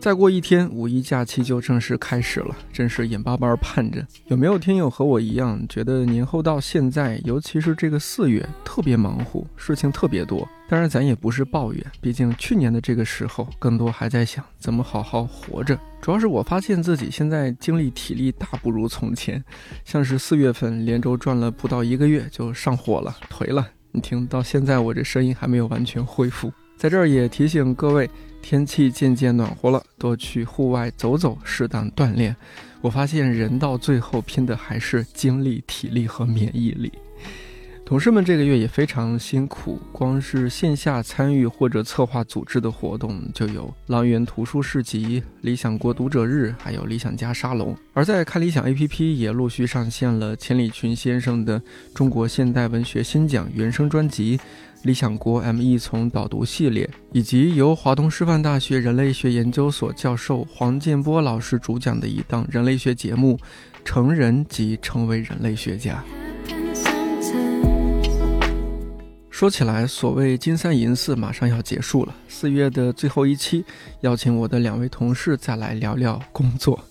再过一天，五一假期就正式开始了，真是眼巴巴盼着。有没有听友和我一样，觉得年后到现在，尤其是这个四月，特别忙乎，事情特别多？当然，咱也不是抱怨，毕竟去年的这个时候，更多还在想怎么好好活着。主要是我发现自己现在精力体力大不如从前，像是四月份连轴转了不到一个月就上火了，颓了。你听到现在，我这声音还没有完全恢复。在这儿也提醒各位。天气渐渐暖和了，多去户外走走，适当锻炼。我发现人到最后拼的还是精力、体力和免疫力。同事们这个月也非常辛苦，光是线下参与或者策划组织的活动，就有狼园图书市集、理想国读者日，还有理想家沙龙。而在看理想 APP 也陆续上线了钱理群先生的《中国现代文学新讲》原声专辑。理想国 ME 从导读系列，以及由华东师范大学人类学研究所教授黄建波老师主讲的一档人类学节目《成人及成为人类学家》。说起来，所谓金三银四马上要结束了，四月的最后一期，邀请我的两位同事再来聊聊工作。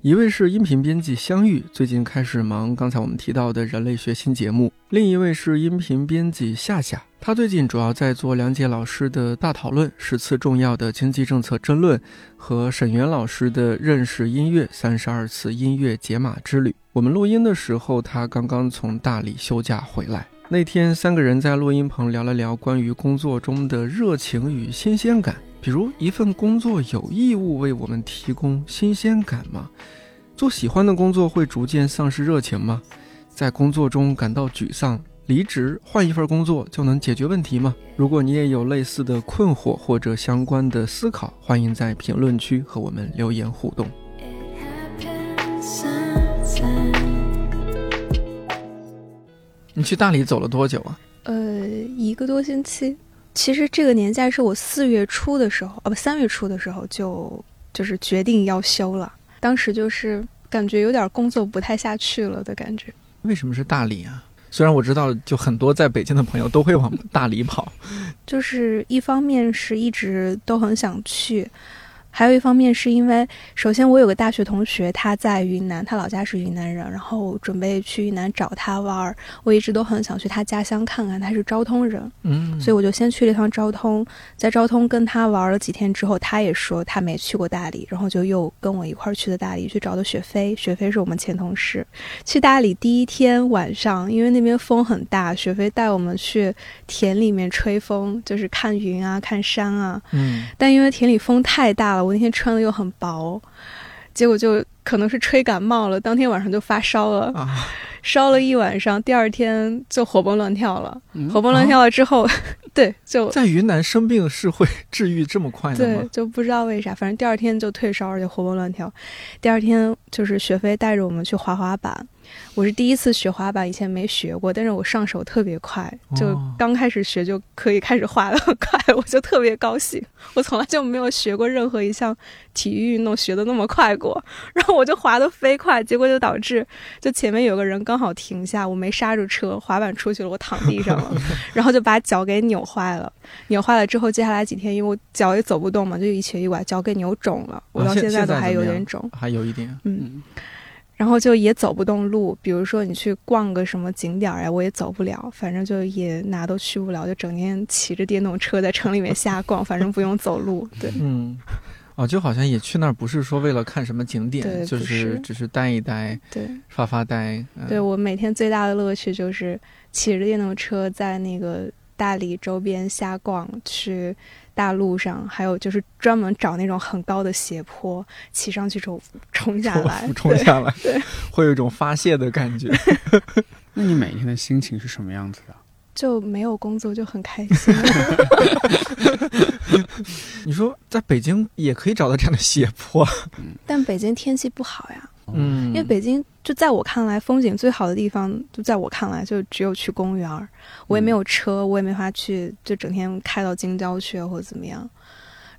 一位是音频编辑相遇，最近开始忙刚才我们提到的人类学新节目；另一位是音频编辑夏夏，他最近主要在做梁杰老师的大讨论十次重要的经济政策争论和沈源老师的认识音乐三十二次音乐解码之旅。我们录音的时候，他刚刚从大理休假回来。那天三个人在录音棚聊了聊关于工作中的热情与新鲜感。比如一份工作有义务为我们提供新鲜感吗？做喜欢的工作会逐渐丧失热情吗？在工作中感到沮丧，离职换一份工作就能解决问题吗？如果你也有类似的困惑或者相关的思考，欢迎在评论区和我们留言互动。你去大理走了多久啊？呃，一个多星期。其实这个年假是我四月初的时候，哦不，三月初的时候就就是决定要休了。当时就是感觉有点工作不太下去了的感觉。为什么是大理啊？虽然我知道，就很多在北京的朋友都会往大理跑。就是一方面是一直都很想去。还有一方面是因为，首先我有个大学同学，他在云南，他老家是云南人，然后准备去云南找他玩儿。我一直都很想去他家乡看看，他是昭通人，嗯，所以我就先去了一趟昭通，在昭通跟他玩了几天之后，他也说他没去过大理，然后就又跟我一块儿去的大理，去找的雪飞。雪飞是我们前同事。去大理第一天晚上，因为那边风很大，雪飞带我们去田里面吹风，就是看云啊，看山啊，嗯，但因为田里风太大了。我那天穿的又很薄，结果就可能是吹感冒了，当天晚上就发烧了，烧了一晚上，第二天就活蹦乱跳了。活蹦乱跳了之后，对，就在云南生病是会 治愈这么快的吗？对，就不知道为啥，反正第二天就退烧，而且活蹦乱跳。第二天就是雪飞带着我们去滑滑板。我是第一次学滑板，以前没学过，但是我上手特别快，就刚开始学就可以开始滑的很快，我就特别高兴。我从来就没有学过任何一项体育运动学的那么快过，然后我就滑的飞快，结果就导致就前面有个人刚好停下，我没刹住车，滑板出去了，我躺地上了，然后就把脚给扭坏了。扭坏了之后，接下来几天因为我脚也走不动嘛，就一瘸一拐，脚给扭肿了，我到现在都还有点肿，还有一点，嗯。然后就也走不动路，比如说你去逛个什么景点儿呀，我也走不了，反正就也哪都去不了，就整天骑着电动车在城里面瞎逛，反正不用走路。对，嗯，哦，就好像也去那儿不是说为了看什么景点，就是只是待一待，对，发发呆。对我每天最大的乐趣就是骑着电动车在那个大理周边瞎逛去。大路上还有就是专门找那种很高的斜坡，骑上去之后冲下来，冲下来，对，会有一种发泄的感觉。那你每天的心情是什么样子的？就没有工作就很开心。你说在北京也可以找到这样的斜坡。但北京天气不好呀，嗯，因为北京就在我看来，风景最好的地方，就在我看来，就只有去公园儿。我也没有车，我也没法去，就整天开到京郊去或者怎么样。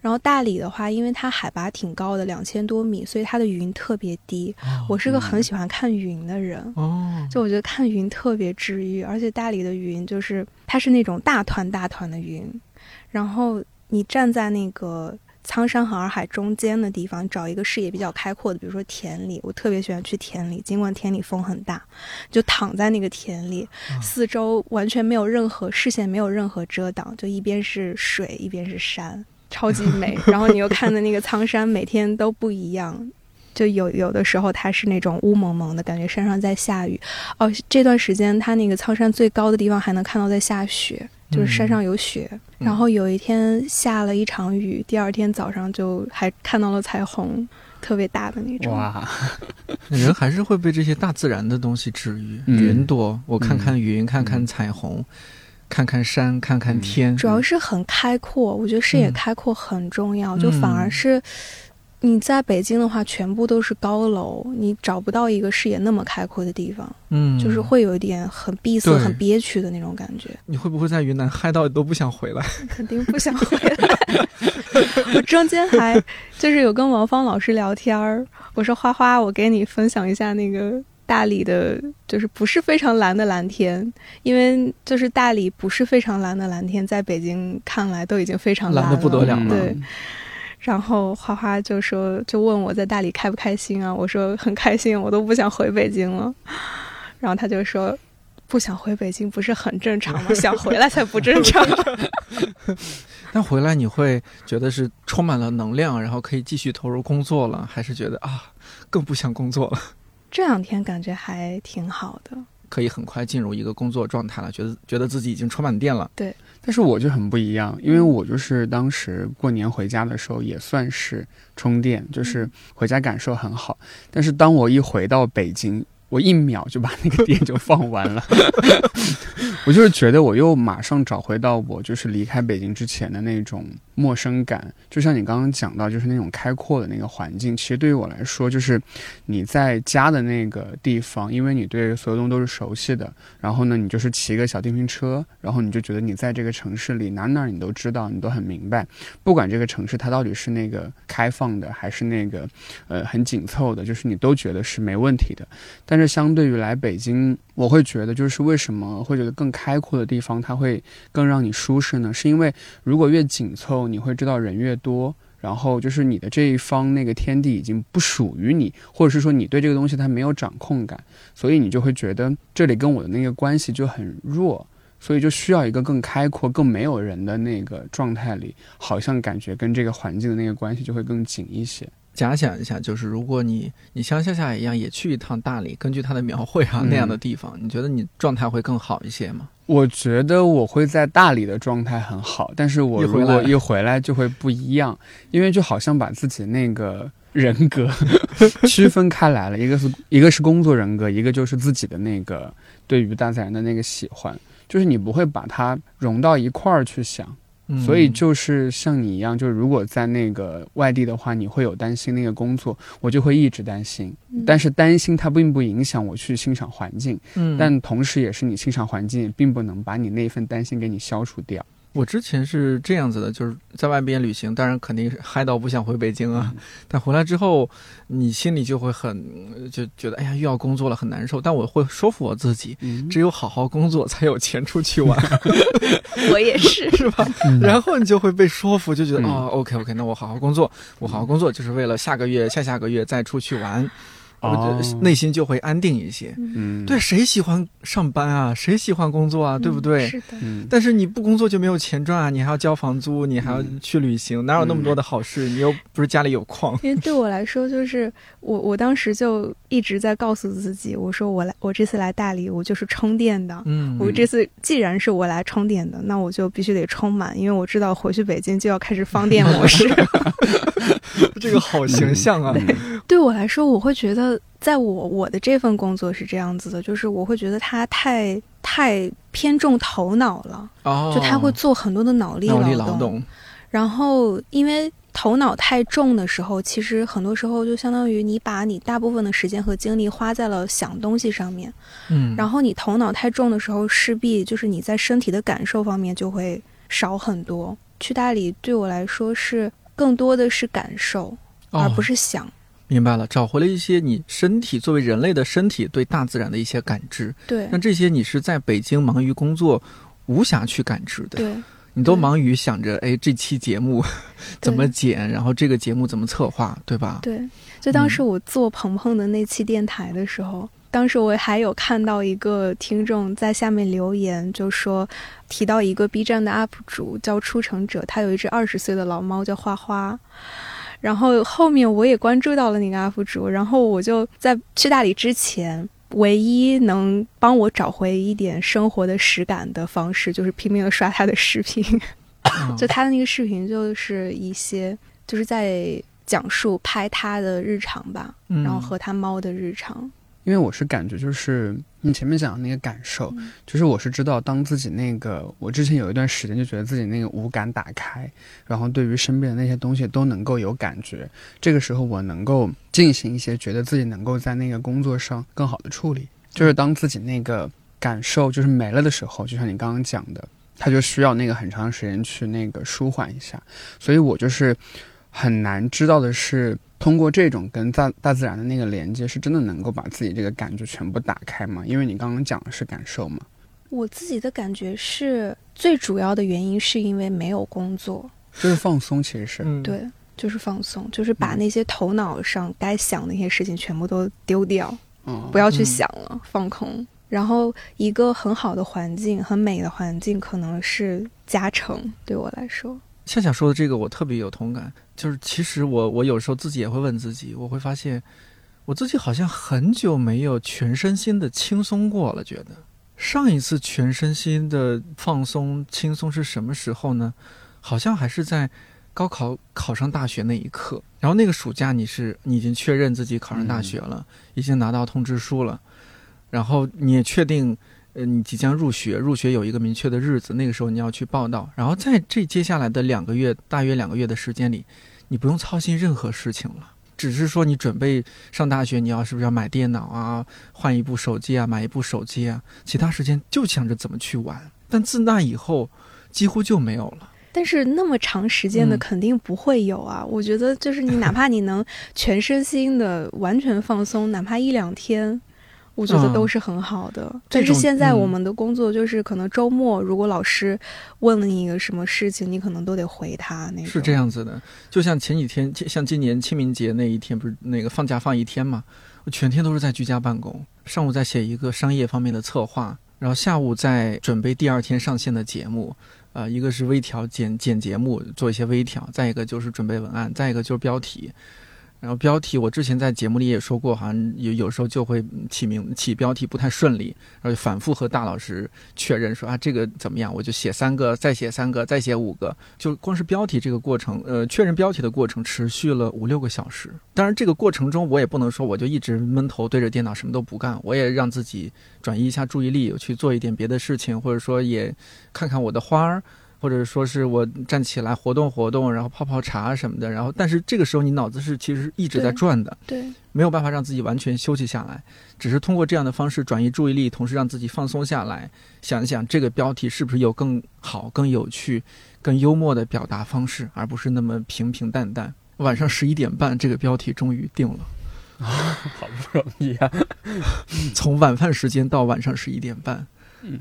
然后大理的话，因为它海拔挺高的，两千多米，所以它的云特别低。我是个很喜欢看云的人，哦，就我觉得看云特别治愈，而且大理的云就是它是那种大团大团的云，然后你站在那个苍山和洱海中间的地方，找一个视野比较开阔的，比如说田里，我特别喜欢去田里，尽管田里风很大，就躺在那个田里，四周完全没有任何视线，没有任何遮挡，就一边是水，一边是山，超级美。然后你又看的那个苍山，每天都不一样。就有有的时候它是那种雾蒙蒙的感觉，山上在下雨。哦，这段时间它那个苍山最高的地方还能看到在下雪，就是山上有雪。嗯然后有一天下了一场雨，第二天早上就还看到了彩虹，特别大的那种。哇，人还是会被这些大自然的东西治愈。嗯云朵，我看看云，看看彩虹，看看山，看看天。主要是很开阔，我觉得视野嗯开阔很重要。就反而是你在北京的话，全部都是高楼，你找不到一个视野那么开阔的地方，嗯，就是会有一点很闭塞、很憋屈的那种感觉。你会不会在云南嗨到都不想回来？肯定不想回来。我中间还就是有跟王芳老师聊天儿，我说花花，我给你分享一下那个大理的，就是不是非常蓝的蓝天，因为就是大理不是非常蓝的蓝天，在北京看来都已经非常蓝了，得不得了了对。然后花花就说，就问我在大理开不开心啊？我说很开心，我都不想回北京了。然后他就说，不想回北京不是很正常吗？想回来才不正常。但回来你会觉得是充满了能量，然后可以继续投入工作了，还是觉得啊更不想工作了？这两天感觉还挺好的。可以很快进入一个工作状态了，觉得觉得自己已经充满电了。对但是我就很不一样，因为我就是当时过年回家的时候也算是充电，就是回家感受很好。但是当我一回到北京，我一秒就把那个电就放完了。我就是觉得我又马上找回到我就是离开北京之前的那种陌生感，就像你刚刚讲到，就是那种开阔的那个环境。其实对于我来说，就是你在家的那个地方，因为你对所有东西都是熟悉的，然后呢，你就是骑个小电瓶车，然后你就觉得你在这个城市里哪哪你都知道，你都很明白。不管这个城市它到底是那个开放的，还是那个呃很紧凑的，就是你都觉得是没问题的。但是相对于来北京，我会觉得就是为什么会觉得更开阔的地方它会更让你舒适呢？是因为如果越紧凑，你会知道人越多。然后就是你的这一方那个天地已经不属于你，或者是说你对这个东西它没有掌控感，所以你就会觉得这里跟我的那个关系就很弱，所以就需要一个更开阔、更没有人的那个状态里，好像感觉跟这个环境的那个关系就会更紧一些。假想一下，就是如果你你像夏夏一样也去一趟大理，根据他的描绘啊、嗯那样的地方，你觉得你状态会更好一些吗？我觉得我会在大理的状态很好，但是我一回来如果一回来就会不一样，因为就好像把自己那个人格 区分开来了，一个是一个是工作人格，一个就是自己的那个对于大自然的那个喜欢，就是你不会把它融到一块儿去想。嗯所以就是像你一样，就是如果在那个外地的话，你会有担心那个工作，我就会一直担心。嗯但是担心它并不影响我去欣赏环境，嗯，但同时也是你欣赏环境，也并不能把你那份担心给你消除掉。我之前是这样子的，就是在外边旅行，当然肯定是嗨到不想回北京啊。但回来之后，你心里就会很就觉得，哎呀，又要工作了，很难受。但我会说服我自己，嗯只有好好工作，才有钱出去玩，我也是。是吧？然后你就会被说服，就觉得嗯哦，OK OK，那我好好工作，我好好工作就是为了下个月、下下个月再出去玩，我哦就内心就会安定一些。嗯，对，谁喜欢上班啊？谁喜欢工作啊？对不对？是的，嗯，但是你不工作就没有钱赚啊，你还要交房租，你还要嗯去旅行，哪有那么多的好事？你又不是家里有矿。因为对我来说，就是我我当时就一直在告诉自己，我说我来，我这次来大理，我就是充电的。嗯我这次既然是我来充电的，那我就必须得充满，因为我知道回去北京就要开始放电模式。这个好形象啊！嗯对我来说，我会觉得，在我我的这份工作是这样子的，就是我会觉得它太太偏重头脑了，哦，就他会做很多的脑力脑力劳劳动，然后因为头脑太重的时候，其实很多时候就相当于你把你大部分的时间和精力花在了想东西上面。嗯，然后你头脑太重的时候，势必就是你在身体的感受方面就会少很多。去大理对我来说是更多的是感受，而不哦是想。明白了，找回了一些你身体作为人类的身体对大自然的一些感知。对那这些你是在北京忙于工作，无暇去感知的。对你都忙于想着，哎，这期节目怎么剪，然后这个节目怎么策划，对吧？对，就当嗯时我做鹏鹏的那期电台的时候，当时我还有看到一个听众在下面留言，就说提到一个 B 站的 UP 主叫出城者，他有一只二十岁的老猫叫花花。然后后面我也关注到了那个 UP 主，然后我就在去大理之前，唯一能帮我找回一点生活的实感的方式，就是拼命的刷他的视频。嗯 就他的那个视频，就是一些就是在讲述拍他的日常吧，嗯然后和他猫的日常。因为我是感觉就是你前面讲的那个感受，嗯就是我是知道，当自己那个我之前有一段时间就觉得自己那个五感打开，然后对于身边的那些东西都能够有感觉，这个时候我能够进行一些觉得自己能够在那个工作上更好的处理。就是当自己那个感受就是没了的时候，就像你刚刚讲的，他就需要那个很长时间去那个舒缓一下，所以我就是很难知道的是。通过这种跟大大自然的那个连接，是真的能够把自己这个感觉全部打开吗？因为你刚刚讲的是感受嘛。我自己的感觉是最主要的原因是因为没有工作，就是放松，其实是。嗯，对，就是放松，就是把嗯那些头脑上该想的一些事情全部都丢掉，嗯，不要去嗯想了，放空。然后一个很好的环境，很美的环境，可能是加成对我来说。夏夏说的这个我特别有同感，就是其实我我有时候自己也会问自己，我会发现我自己好像很久没有全身心的轻松过了，觉得上一次全身心的放松轻松是什么时候呢？好像还是在高考考上大学那一刻，然后那个暑假你是你已经确认自己考上大学了，已经拿到通知书了，然后你也确定。呃，你即将入学，入学有一个明确的日子，那个时候你要去报到。然后在这接下来的两个月，大约两个月的时间里，你不用操心任何事情了，只是说你准备上大学，你要是不是要买电脑啊，换一部手机啊，买一部手机啊，其他时间就想着怎么去玩。但自那以后，几乎就没有了。但是那么长时间的嗯肯定不会有啊！我觉得就是你哪怕你能全身心的完全放松，哪怕一两天，我觉得嗯都是很好的。但是现在嗯我们的工作就是可能周末如果老师问了你一个什么事情，你可能都得回他那种。是这样子的，就像前几天，像今年清明节那一天，不是那个放假放一天嘛？我全天都是在居家办公，上午在写一个商业方面的策划，然后下午在准备第二天上线的节目，呃，一个是微调剪剪节目，做一些微调，再一个就是准备文案，再一个就是标题。然后标题，我之前在节目里也说过，好像有有时候就会起名起标题不太顺利，然后反复和大老师确认说啊这个怎么样，我就写三个，再写三个，再写五个，就光是标题这个过程，呃，确认标题的过程持续了五六个小时。当然，这个过程中我也不能说我就一直闷头对着电脑什么都不干，我也让自己转移一下注意力，去做一点别的事情，或者说也看看我的花儿。或者说是我站起来活动活动，然后泡泡茶什么的，然后但是这个时候你脑子是其实一直在转的，对，没有办法让自己完全休息下来，只是通过这样的方式转移注意力，同时让自己放松下来，想一想这个标题是不是有更好、更有趣、更幽默的表达方式，而不是那么平平淡淡。晚上十一点半，这个标题终于定了。好不容易啊。从晚饭时间到晚上十一点半，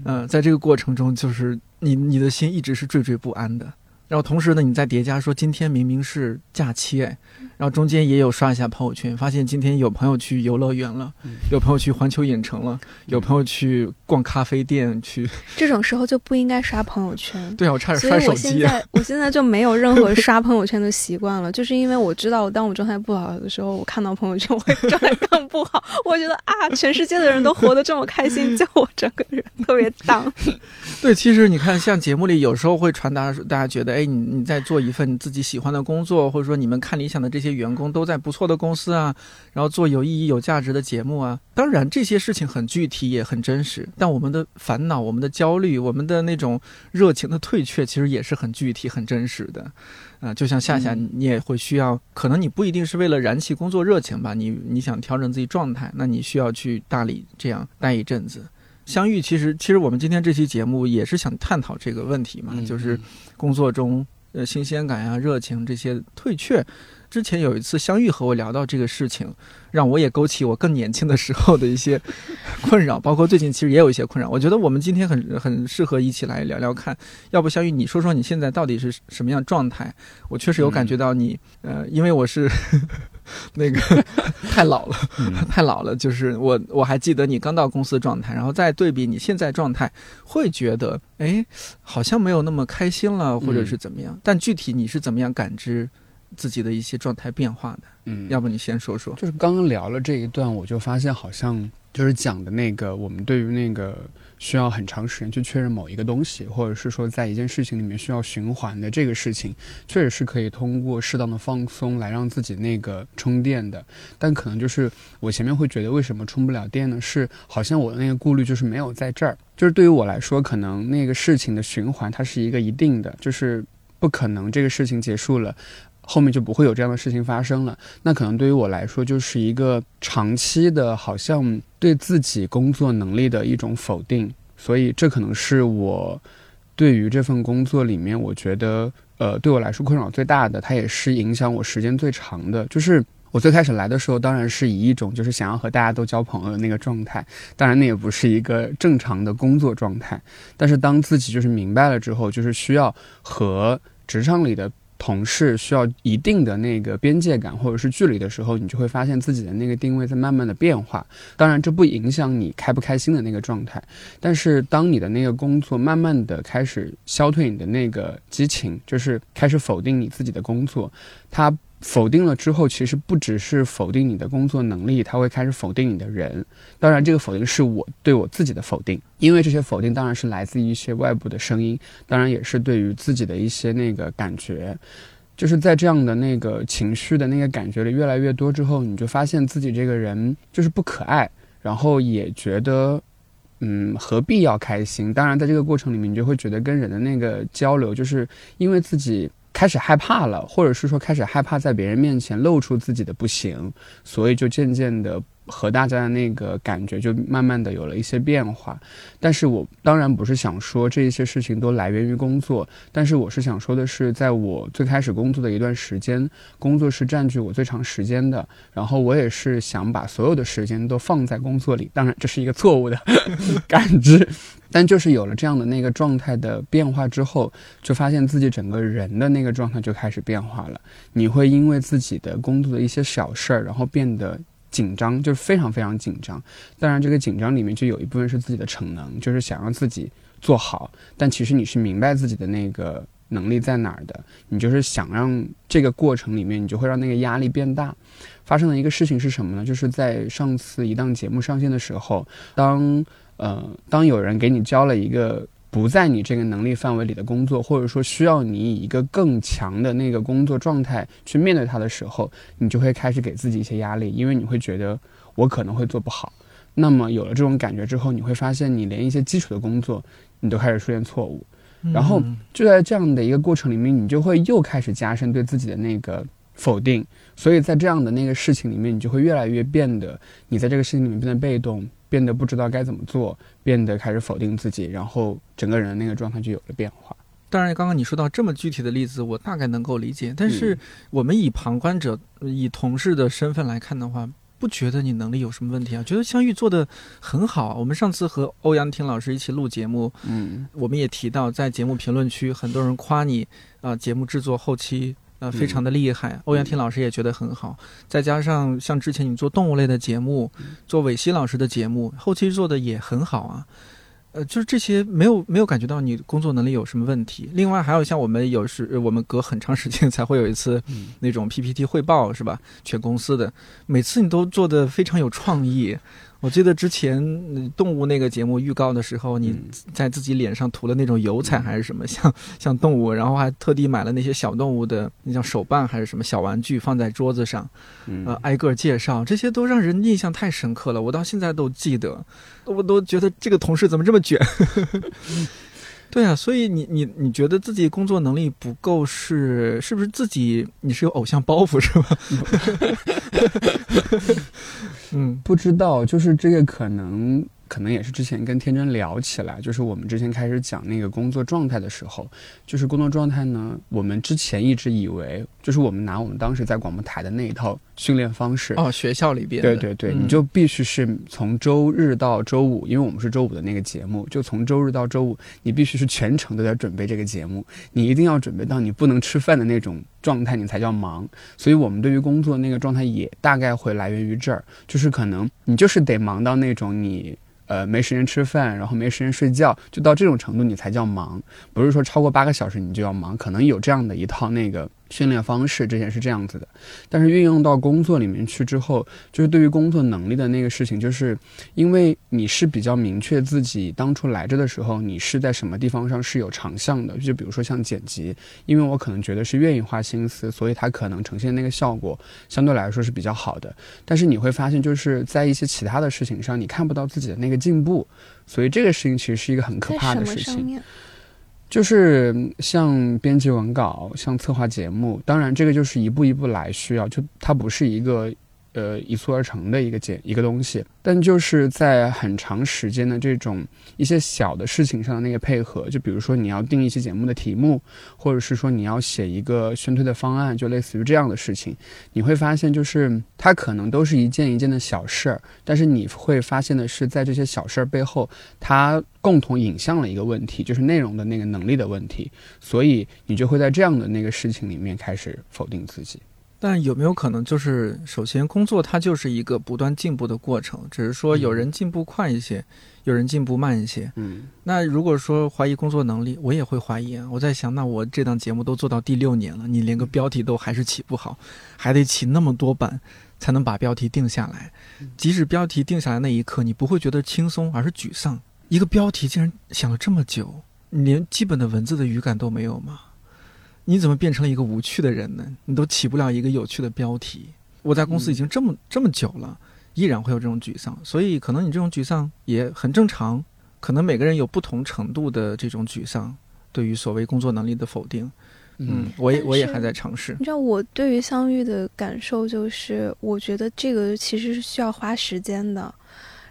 嗯、在这个过程中，就是你你的心一直是惴惴不安的。然后同时呢，你再叠加说今天明明是假期哎，然后中间也有刷一下朋友圈，发现今天有朋友去游乐园了，嗯有朋友去环球影城了，有朋友去逛咖啡店去。这种时候就不应该刷朋友圈。对啊，我差点摔手机。我现在我现在就没有任何刷朋友圈的习惯了，就是因为我知道，当我状态不好的时候，我看到朋友圈，我会状态更不好。我觉得啊，全世界的人都活得这么开心，就我整个人特别荡。对，其实你看，像节目里有时候会传达大家觉得，哎，你你在做一份自己喜欢的工作，或者说你们看理想的这些些员工都在不错的公司啊，然后做有意义、有价值的节目啊。当然，这些事情很具体，也很真实。但我们的烦恼、我们的焦虑、我们的那种热情的退却，其实也是很具体、很真实的。啊，就像夏夏，你也会需要，可能你不一定是为了燃起工作热情吧，你你想调整自己状态，那你需要去大理这样待一阵子。相遇，其实其实我们今天这期节目也是想探讨这个问题嘛，就是工作中呃新鲜感呀、热情这些退却。之前有一次相遇和我聊到这个事情，让我也勾起我更年轻的时候的一些 困扰，包括最近其实也有一些困扰。我觉得我们今天很很适合一起来聊聊看，要不相遇你说说你现在到底是什么样状态？我确实有感觉到你，呃，因为我是。那个 太老了，太老了。就是我我还记得你刚到公司状态，然后再对比你现在状态，会觉得哎，好像没有那么开心了，或者是怎么样。但具体你是怎么样感知自己的一些状态变化的？嗯，要不你先说说。就是刚刚聊了这一段，我就发现好像就是讲的那个我们对于那个。需要很长时间去确认某一个东西，或者是说在一件事情里面需要循环的这个事情，确实是可以通过适当的放松来让自己那个充电的。但可能就是我前面会觉得为什么充不了电呢？是好像我的那个顾虑就是没有在这儿。就是对于我来说，可能那个事情的循环它是一个一定的，就是不可能这个事情结束了。后面就不会有这样的事情发生了。那可能对于我来说，就是一个长期的，好像对自己工作能力的一种否定。所以这可能是我对于这份工作里面，我觉得呃，对我来说困扰最大的，它也是影响我时间最长的。就是我最开始来的时候，当然是以一种就是想要和大家都交朋友的那个状态，当然那也不是一个正常的工作状态。但是当自己就是明白了之后，就是需要和职场里的。同事需要一定的那个边界感或者是距离的时候，你就会发现自己的那个定位在慢慢的变化。当然，这不影响你开不开心的那个状态。但是，当你的那个工作慢慢的开始消退你的那个激情，就是开始否定你自己的工作，它。否定了之后，其实不只是否定你的工作能力，他会开始否定你的人。当然，这个否定是我对我自己的否定，因为这些否定当然是来自于一些外部的声音，当然也是对于自己的一些那个感觉。就是在这样的那个情绪的那个感觉里越来越多之后，你就发现自己这个人就是不可爱，然后也觉得，嗯，何必要开心？当然，在这个过程里面，你就会觉得跟人的那个交流，就是因为自己。开始害怕了，或者是说开始害怕在别人面前露出自己的不行，所以就渐渐的。和大家的那个感觉就慢慢的有了一些变化，但是我当然不是想说这一些事情都来源于工作，但是我是想说的是，在我最开始工作的一段时间，工作是占据我最长时间的，然后我也是想把所有的时间都放在工作里，当然这是一个错误的 感知，但就是有了这样的那个状态的变化之后，就发现自己整个人的那个状态就开始变化了，你会因为自己的工作的一些小事儿，然后变得。紧张就是非常非常紧张，当然这个紧张里面就有一部分是自己的逞能，就是想让自己做好。但其实你是明白自己的那个能力在哪儿的，你就是想让这个过程里面，你就会让那个压力变大。发生的一个事情是什么呢？就是在上次一档节目上线的时候，当呃当有人给你交了一个。不在你这个能力范围里的工作，或者说需要你以一个更强的那个工作状态去面对它的时候，你就会开始给自己一些压力，因为你会觉得我可能会做不好。那么有了这种感觉之后，你会发现你连一些基础的工作你都开始出现错误，然后就在这样的一个过程里面，你就会又开始加深对自己的那个否定。所以在这样的那个事情里面，你就会越来越变得你在这个事情里面变得被动。变得不知道该怎么做，变得开始否定自己，然后整个人那个状态就有了变化。当然，刚刚你说到这么具体的例子，我大概能够理解。但是我们以旁观者、以同事的身份来看的话，不觉得你能力有什么问题啊？觉得相遇做的很好。我们上次和欧阳婷老师一起录节目，嗯，我们也提到在节目评论区，很多人夸你啊，节目制作后期。呃，非常的厉害，欧阳婷老师也觉得很好。再加上像之前你做动物类的节目，做韦西老师的节目，后期做的也很好啊。呃，就是这些没有没有感觉到你工作能力有什么问题。另外还有像我们有时我们隔很长时间才会有一次那种 PPT 汇报是吧？全公司的每次你都做的非常有创意。我记得之前动物那个节目预告的时候，你在自己脸上涂了那种油彩还是什么，像像动物，然后还特地买了那些小动物的，那叫手办还是什么小玩具放在桌子上，呃，挨个介绍，这些都让人印象太深刻了，我到现在都记得，我都觉得这个同事怎么这么卷。对啊，所以你你你觉得自己工作能力不够是是不是自己你是有偶像包袱是吧？嗯，不知道，就是这个可能。可能也是之前跟天真聊起来，就是我们之前开始讲那个工作状态的时候，就是工作状态呢，我们之前一直以为，就是我们拿我们当时在广播台的那一套训练方式哦，学校里边，对对对，你就必须是从周日到周五，因为我们是周五的那个节目，就从周日到周五，你必须是全程都在准备这个节目，你一定要准备到你不能吃饭的那种状态，你才叫忙。所以我们对于工作那个状态也大概会来源于这儿，就是可能你就是得忙到那种你。呃，没时间吃饭，然后没时间睡觉，就到这种程度，你才叫忙。不是说超过八个小时你就要忙，可能有这样的一套那个。训练方式之前是这样子的，但是运用到工作里面去之后，就是对于工作能力的那个事情，就是因为你是比较明确自己当初来着的时候，你是在什么地方上是有长项的。就比如说像剪辑，因为我可能觉得是愿意花心思，所以它可能呈现那个效果相对来说是比较好的。但是你会发现，就是在一些其他的事情上，你看不到自己的那个进步，所以这个事情其实是一个很可怕的事情。就是像编辑文稿，像策划节目，当然这个就是一步一步来，需要就它不是一个。呃，一蹴而成的一个简一个东西，但就是在很长时间的这种一些小的事情上的那个配合，就比如说你要定一期节目的题目，或者是说你要写一个宣推的方案，就类似于这样的事情，你会发现就是它可能都是一件一件的小事儿，但是你会发现的是，在这些小事儿背后，它共同引向了一个问题，就是内容的那个能力的问题，所以你就会在这样的那个事情里面开始否定自己。但有没有可能，就是首先工作它就是一个不断进步的过程，只是说有人进步快一些，有人进步慢一些。嗯，那如果说怀疑工作能力，我也会怀疑啊。我在想，那我这档节目都做到第六年了，你连个标题都还是起不好，还得起那么多版才能把标题定下来。即使标题定下来那一刻，你不会觉得轻松，而是沮丧。一个标题竟然想了这么久，你连基本的文字的语感都没有吗？你怎么变成了一个无趣的人呢？你都起不了一个有趣的标题。我在公司已经这么这么久了，依然会有这种沮丧，所以可能你这种沮丧也很正常。可能每个人有不同程度的这种沮丧，对于所谓工作能力的否定。嗯，我也我也还在尝试。你知道，我对于相遇的感受就是，我觉得这个其实是需要花时间的，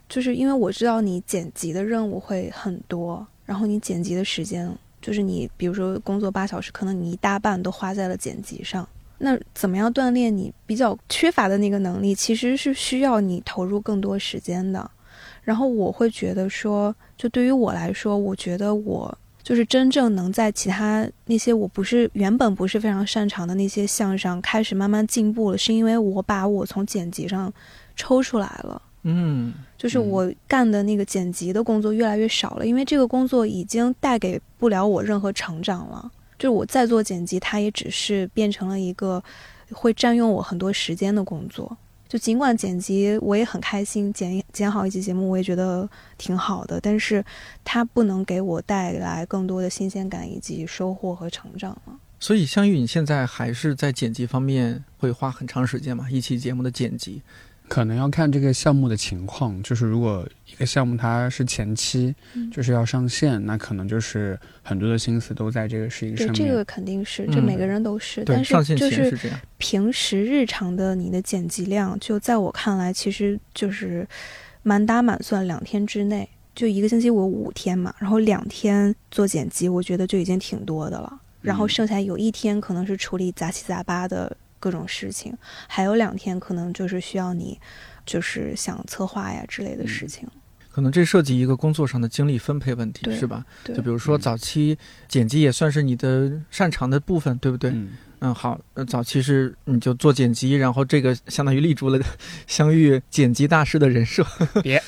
就是因为我知道你剪辑的任务会很多，然后你剪辑的时间。就是你，比如说工作八小时，可能你一大半都花在了剪辑上。那怎么样锻炼你比较缺乏的那个能力？其实是需要你投入更多时间的。然后我会觉得说，就对于我来说，我觉得我就是真正能在其他那些我不是原本不是非常擅长的那些项上开始慢慢进步了，是因为我把我从剪辑上抽出来了。嗯，就是我干的那个剪辑的工作越来越少了，因为这个工作已经带给不了我任何成长了。就是我在做剪辑，它也只是变成了一个会占用我很多时间的工作。就尽管剪辑我也很开心，剪剪好一期节目我也觉得挺好的，但是它不能给我带来更多的新鲜感以及收获和成长了。所以，相遇，你现在还是在剪辑方面会花很长时间嘛？一期节目的剪辑。可能要看这个项目的情况，就是如果一个项目它是前期就是要上线，那可能就是很多的心思都在这个事情上面。这个肯定是，这每个人都是。但是就是平时日常的你的剪辑量，就在我看来，其实就是满打满算两天之内，就一个星期我五天嘛，然后两天做剪辑，我觉得就已经挺多的了。然后剩下有一天可能是处理杂七杂八的。各种事情，还有两天可能就是需要你，就是想策划呀之类的事情。可能这涉及一个工作上的精力分配问题，是吧？就比如说早期剪辑也算是你的擅长的部分，对不对？嗯，好，呃，早期是你就做剪辑，然后这个相当于立住了 相遇剪辑大师的人设。别，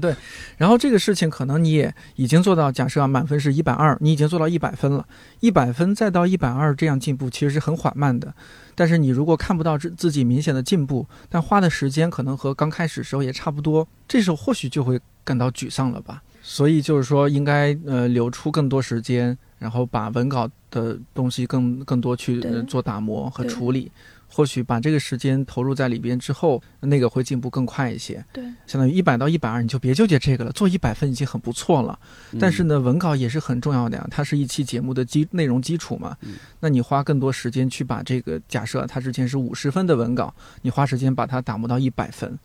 对，然后这个事情可能你也已经做到，假设满分是一百二，你已经做到一百分了，一百分再到一百二，这样进步其实是很缓慢的。但是你如果看不到自自己明显的进步，但花的时间可能和刚开始时候也差不多，这时候或许就会感到沮丧了吧。所以就是说，应该呃留出更多时间，然后把文稿的东西更更多去做打磨和处理。或许把这个时间投入在里边之后，那个会进步更快一些。对，相当于一百到一百二，你就别纠结这个了，做一百分已经很不错了。但是呢，文稿也是很重要的呀，它是一期节目的基内容基础嘛。嗯那你花更多时间去把这个，假设它之前是五十分的文稿，你花时间把它打磨到一百分，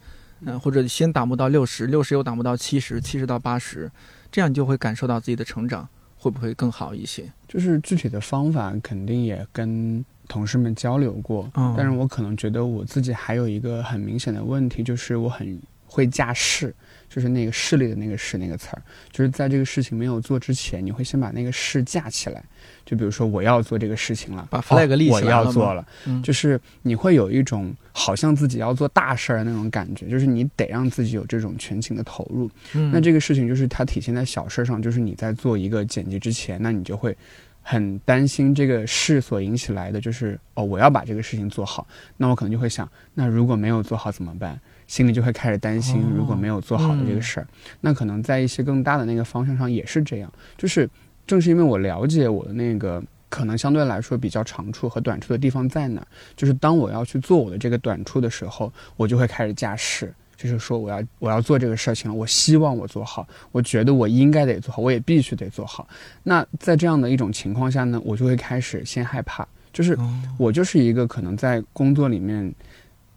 嗯、或者先打磨到六十，六十又打磨到七十，七十到八十，这样你就会感受到自己的成长会不会更好一些？就是具体的方法肯定也跟同事们交流过，嗯但是我可能觉得我自己还有一个很明显的问题，就是我很会架势，就是那个势力的那个势那个词儿，就是在这个事情没有做之前，你会先把那个势架起来，就比如说我要做这个事情了，把 flag 立起来哦我要做了，嗯，就是你会有一种好像自己要做大事儿的那种感觉，就是你得让自己有这种全情的投入。嗯那这个事情就是它体现在小事上，就是你在做一个剪辑之前，那你就会很担心这个事所引起来的，就是哦，我要把这个事情做好，那我可能就会想，那如果没有做好怎么办？心里就会开始担心哦，如果没有做好的这个事儿，那可能在一些更大的那个方向上也是这样。就是正是因为我了解我的那个可能相对来说比较长处和短处的地方在哪儿，就是当我要去做我的这个短处的时候，我就会开始架势。就是说，我要我要做这个事情了，我希望我做好，我觉得我应该得做好，我也必须得做好。那在这样的一种情况下呢，我就会开始先害怕，就是哦我就是一个可能在工作里面，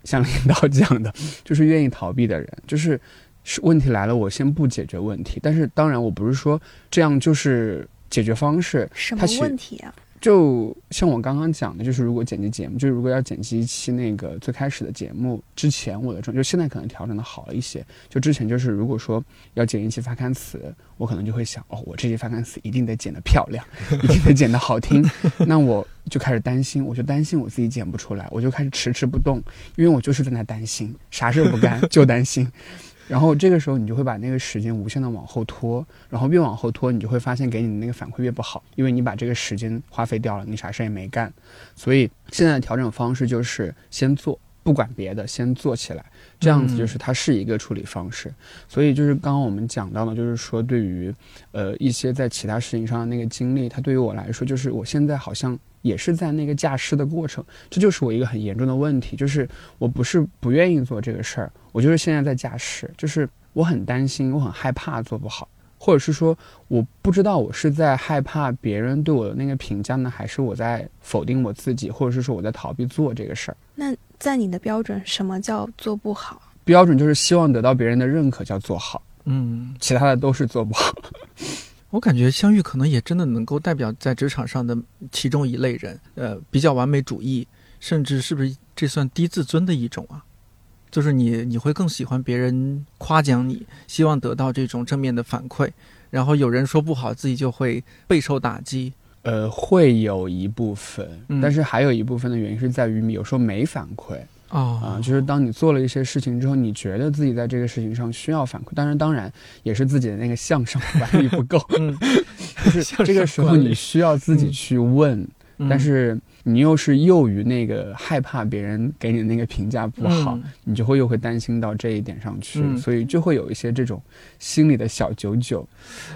像领导讲的，就是愿意逃避的人，就是是问题来了，我先不解决问题。但是当然，我不是说这样就是解决方式，什么问题啊？就像我刚刚讲的，就是如果剪辑节目，就是如果要剪辑一期那个最开始的节目之前，我的状就现在可能调整的好了一些。就之前就是如果说要剪一期发刊词，我可能就会想，哦，我这期发刊词一定得剪得漂亮，一定得剪得好听。那我就开始担心，我就担心我自己剪不出来，我就开始迟迟不动，因为我就是在那担心，啥事不干就担心。然后这个时候你就会把那个时间无限的往后拖，然后越往后拖，你就会发现给你的那个反馈越不好，因为你把这个时间花费掉了，你啥事也没干。所以现在的调整方式就是先做，不管别的，先做起来，这样子就是它是一个处理方式。所以就是刚刚我们讲到的，就是说对于呃一些在其他事情上的那个经历，它对于我来说，就是我现在好像也是在那个驾驶的过程，这就是我一个很严重的问题，就是我不是不愿意做这个事儿，我就是现在在驾驶，就是我很担心，我很害怕做不好。或者是说，我不知道我是在害怕别人对我的那个评价呢，还是我在否定我自己，或者是说我在逃避做这个事儿。那在你的标准，什么叫做不好？标准就是希望得到别人的认可，叫做好，嗯，其他的都是做不好。我感觉相遇可能也真的能够代表在职场上的其中一类人，呃，比较完美主义，甚至是不是这算低自尊的一种啊？就是你你会更喜欢别人夸奖你，希望得到这种正面的反馈，然后有人说不好，自己就会备受打击。呃，会有一部分，嗯但是还有一部分的原因是在于有时候没反馈哦啊、就是当你做了一些事情之后，你觉得自己在这个事情上需要反馈，当然当然也是自己的那个向上管理不够，嗯，就是这个时候你需要自己去问，嗯但是你又是囿于那个害怕别人给你的那个评价不好，嗯你就会又会担心到这一点上去，嗯所以就会有一些这种心里的小九九。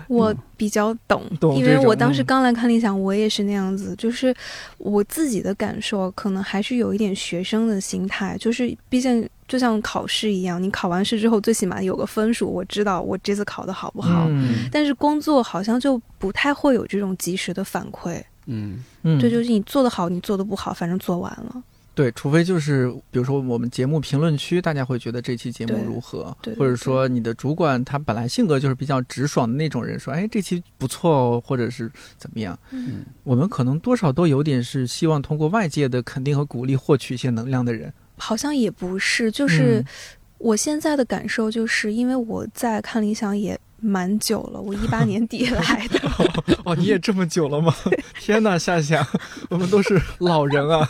我比较懂，因为我当时嗯刚来看理想，我也是那样子，就是我自己的感受，可能还是有一点学生的心态，就是毕竟就像考试一样，你考完试之后，最起码有个分数，我知道我这次考的好不好。嗯但是工作好像就不太会有这种及时的反馈，嗯，嗯，这就是你做的好，你做的不好，反正做完了。对，除非就是比如说我们节目评论区，大家会觉得这期节目如何，对对或者说你的主管他本来性格就是比较直爽的那种人，说哎这期不错哦，或者是怎么样，嗯，我们可能多少都有点是希望通过外界的肯定和鼓励获取一些能量的人，好像也不是，就是嗯。我现在的感受，就是因为我在看理想也蛮久了，我一八年底来的。哦，你也这么久了吗？天哪，夏夏，我们都是老人啊。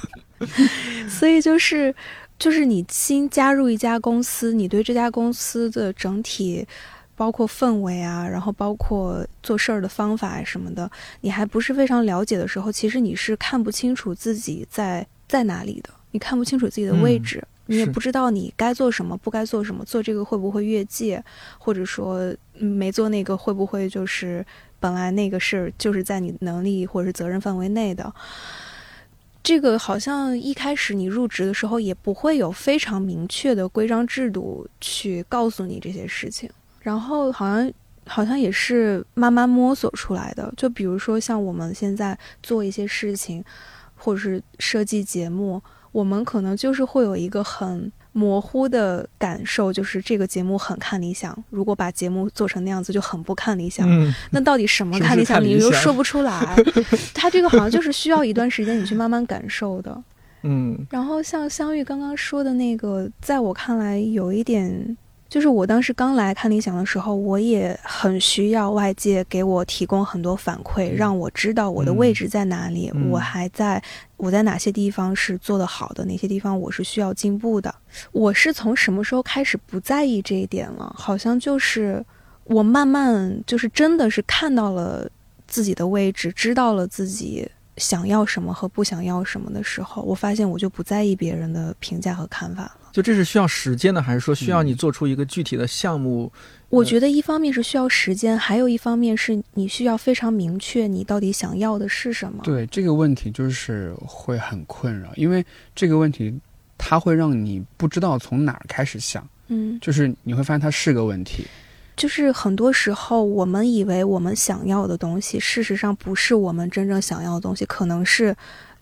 所以就是，就是你新加入一家公司，你对这家公司的整体，包括氛围啊，然后包括做事儿的方法什么的，你还不是非常了解的时候，其实你是看不清楚自己在在哪里的，你看不清楚自己的位置。你也不知道你该做什么，不该做什么，做这个会不会越界，或者说没做那个会不会就是本来那个事儿就是在你能力或者是责任范围内的。这个好像一开始你入职的时候也不会有非常明确的规章制度去告诉你这些事情，然后好像好像也是慢慢摸索出来的。就比如说像我们现在做一些事情，或者是设计节目。我们可能就是会有一个很模糊的感受，就是这个节目很看理想。如果把节目做成那样子，就很不看理想。那到底什么看理想？你又说不出来。他这个好像就是需要一段时间你去慢慢感受的。嗯。然后像香玉刚刚说的那个，在我看来有一点。就是我当时刚来看理想的时候，我也很需要外界给我提供很多反馈，让我知道我的位置在哪里，我还在我在哪些地方是做得好的，哪些地方我是需要进步的。我是从什么时候开始不在意这一点了？好像就是我慢慢就是真的是看到了自己的位置，知道了自己想要什么和不想要什么的时候，我发现我就不在意别人的评价和看法了。就这是需要时间的，还是说需要你做出一个具体的项目？我觉得一方面是需要时间，还有一方面是你需要非常明确你到底想要的是什么。对这个问题就是会很困扰，因为这个问题它会让你不知道从哪儿开始想。嗯，就是你会发现它是个问题。就是很多时候我们以为我们想要的东西，事实上不是我们真正想要的东西，可能是。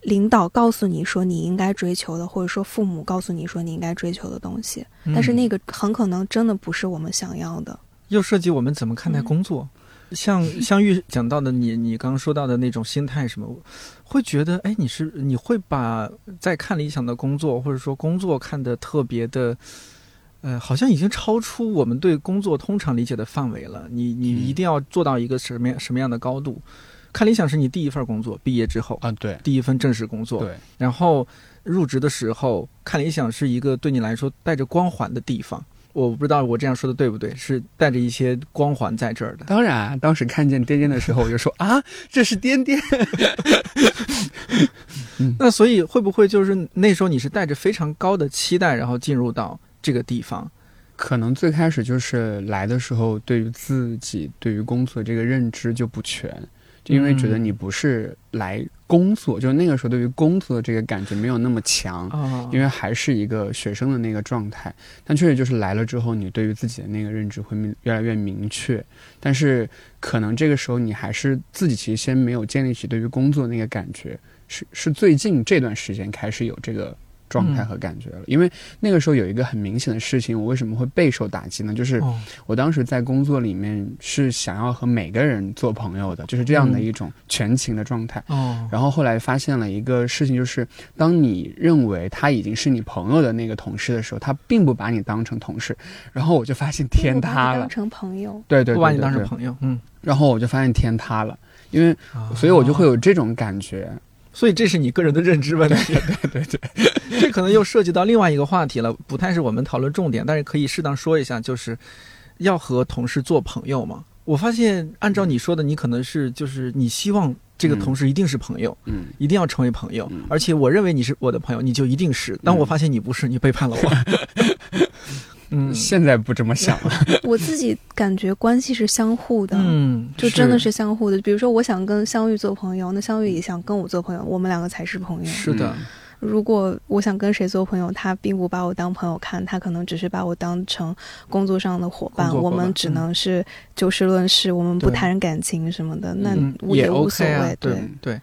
领导告诉你说你应该追求的，或者说父母告诉你说你应该追求的东西，但是那个很可能真的不是我们想要的。又涉及我们怎么看待工作，像像玉讲到的，你你刚刚说到的那种心态什么，会觉得哎，你是你会把在看理想的工作，或者说工作看得特别的，呃，好像已经超出我们对工作通常理解的范围了。你你一定要做到一个什么样什么样的高度？看理想是你第一份工作，毕业之后啊，对，第一份正式工作，对。然后入职的时候，看理想是一个对你来说带着光环的地方。我不知道我这样说的对不对，是带着一些光环在这儿的。当然，当时看见颠颠的时候，我就说啊，这是颠颠。那所以会不会就是那时候你是带着非常高的期待，然后进入到这个地方？可能最开始就是来的时候，对于自己对于工作这个认知就不全。因为觉得你不是来工作，就那个时候对于工作的这个感觉没有那么强，因为还是一个学生的那个状态。但确实就是来了之后，你对于自己的那个认知会越来越明确。但是可能这个时候你还是自己其实先没有建立起对于工作那个感觉，是是最近这段时间开始有这个。状态和感觉了，因为那个时候有一个很明显的事情，我为什么会备受打击呢？就是我当时在工作里面是想要和每个人做朋友的，就是这样的一种全情的状态。哦，然后后来发现了一个事情，就是当你认为他已经是你朋友的那个同事的时候，他并不把你当成同事。然后我就发现天塌了，当成朋友，对对，不把你当成朋友，嗯。然后我就发现天塌了，因为所以我就会有这种感觉。所以这是你个人的认知问题，对对对，这可能又涉及到另外一个话题了，不太是我们讨论重点，但是可以适当说一下，就是要和同事做朋友嘛。我发现按照你说的，你可能是就是你希望这个同事一定是朋友，嗯，一定要成为朋友，而且我认为你是我的朋友，你就一定是。当我发现你不是，你背叛了我。嗯，现在不这么想了。我自己感觉关系是相互的，嗯，就真的是相互的。比如说，我想跟香玉做朋友，那香玉也想跟我做朋友，我们两个才是朋友。是的。如果我想跟谁做朋友，他并不把我当朋友看，他可能只是把我当成工作上的伙伴，我们只能是就事论事，我们不谈感情什么的，那也无所谓。对对。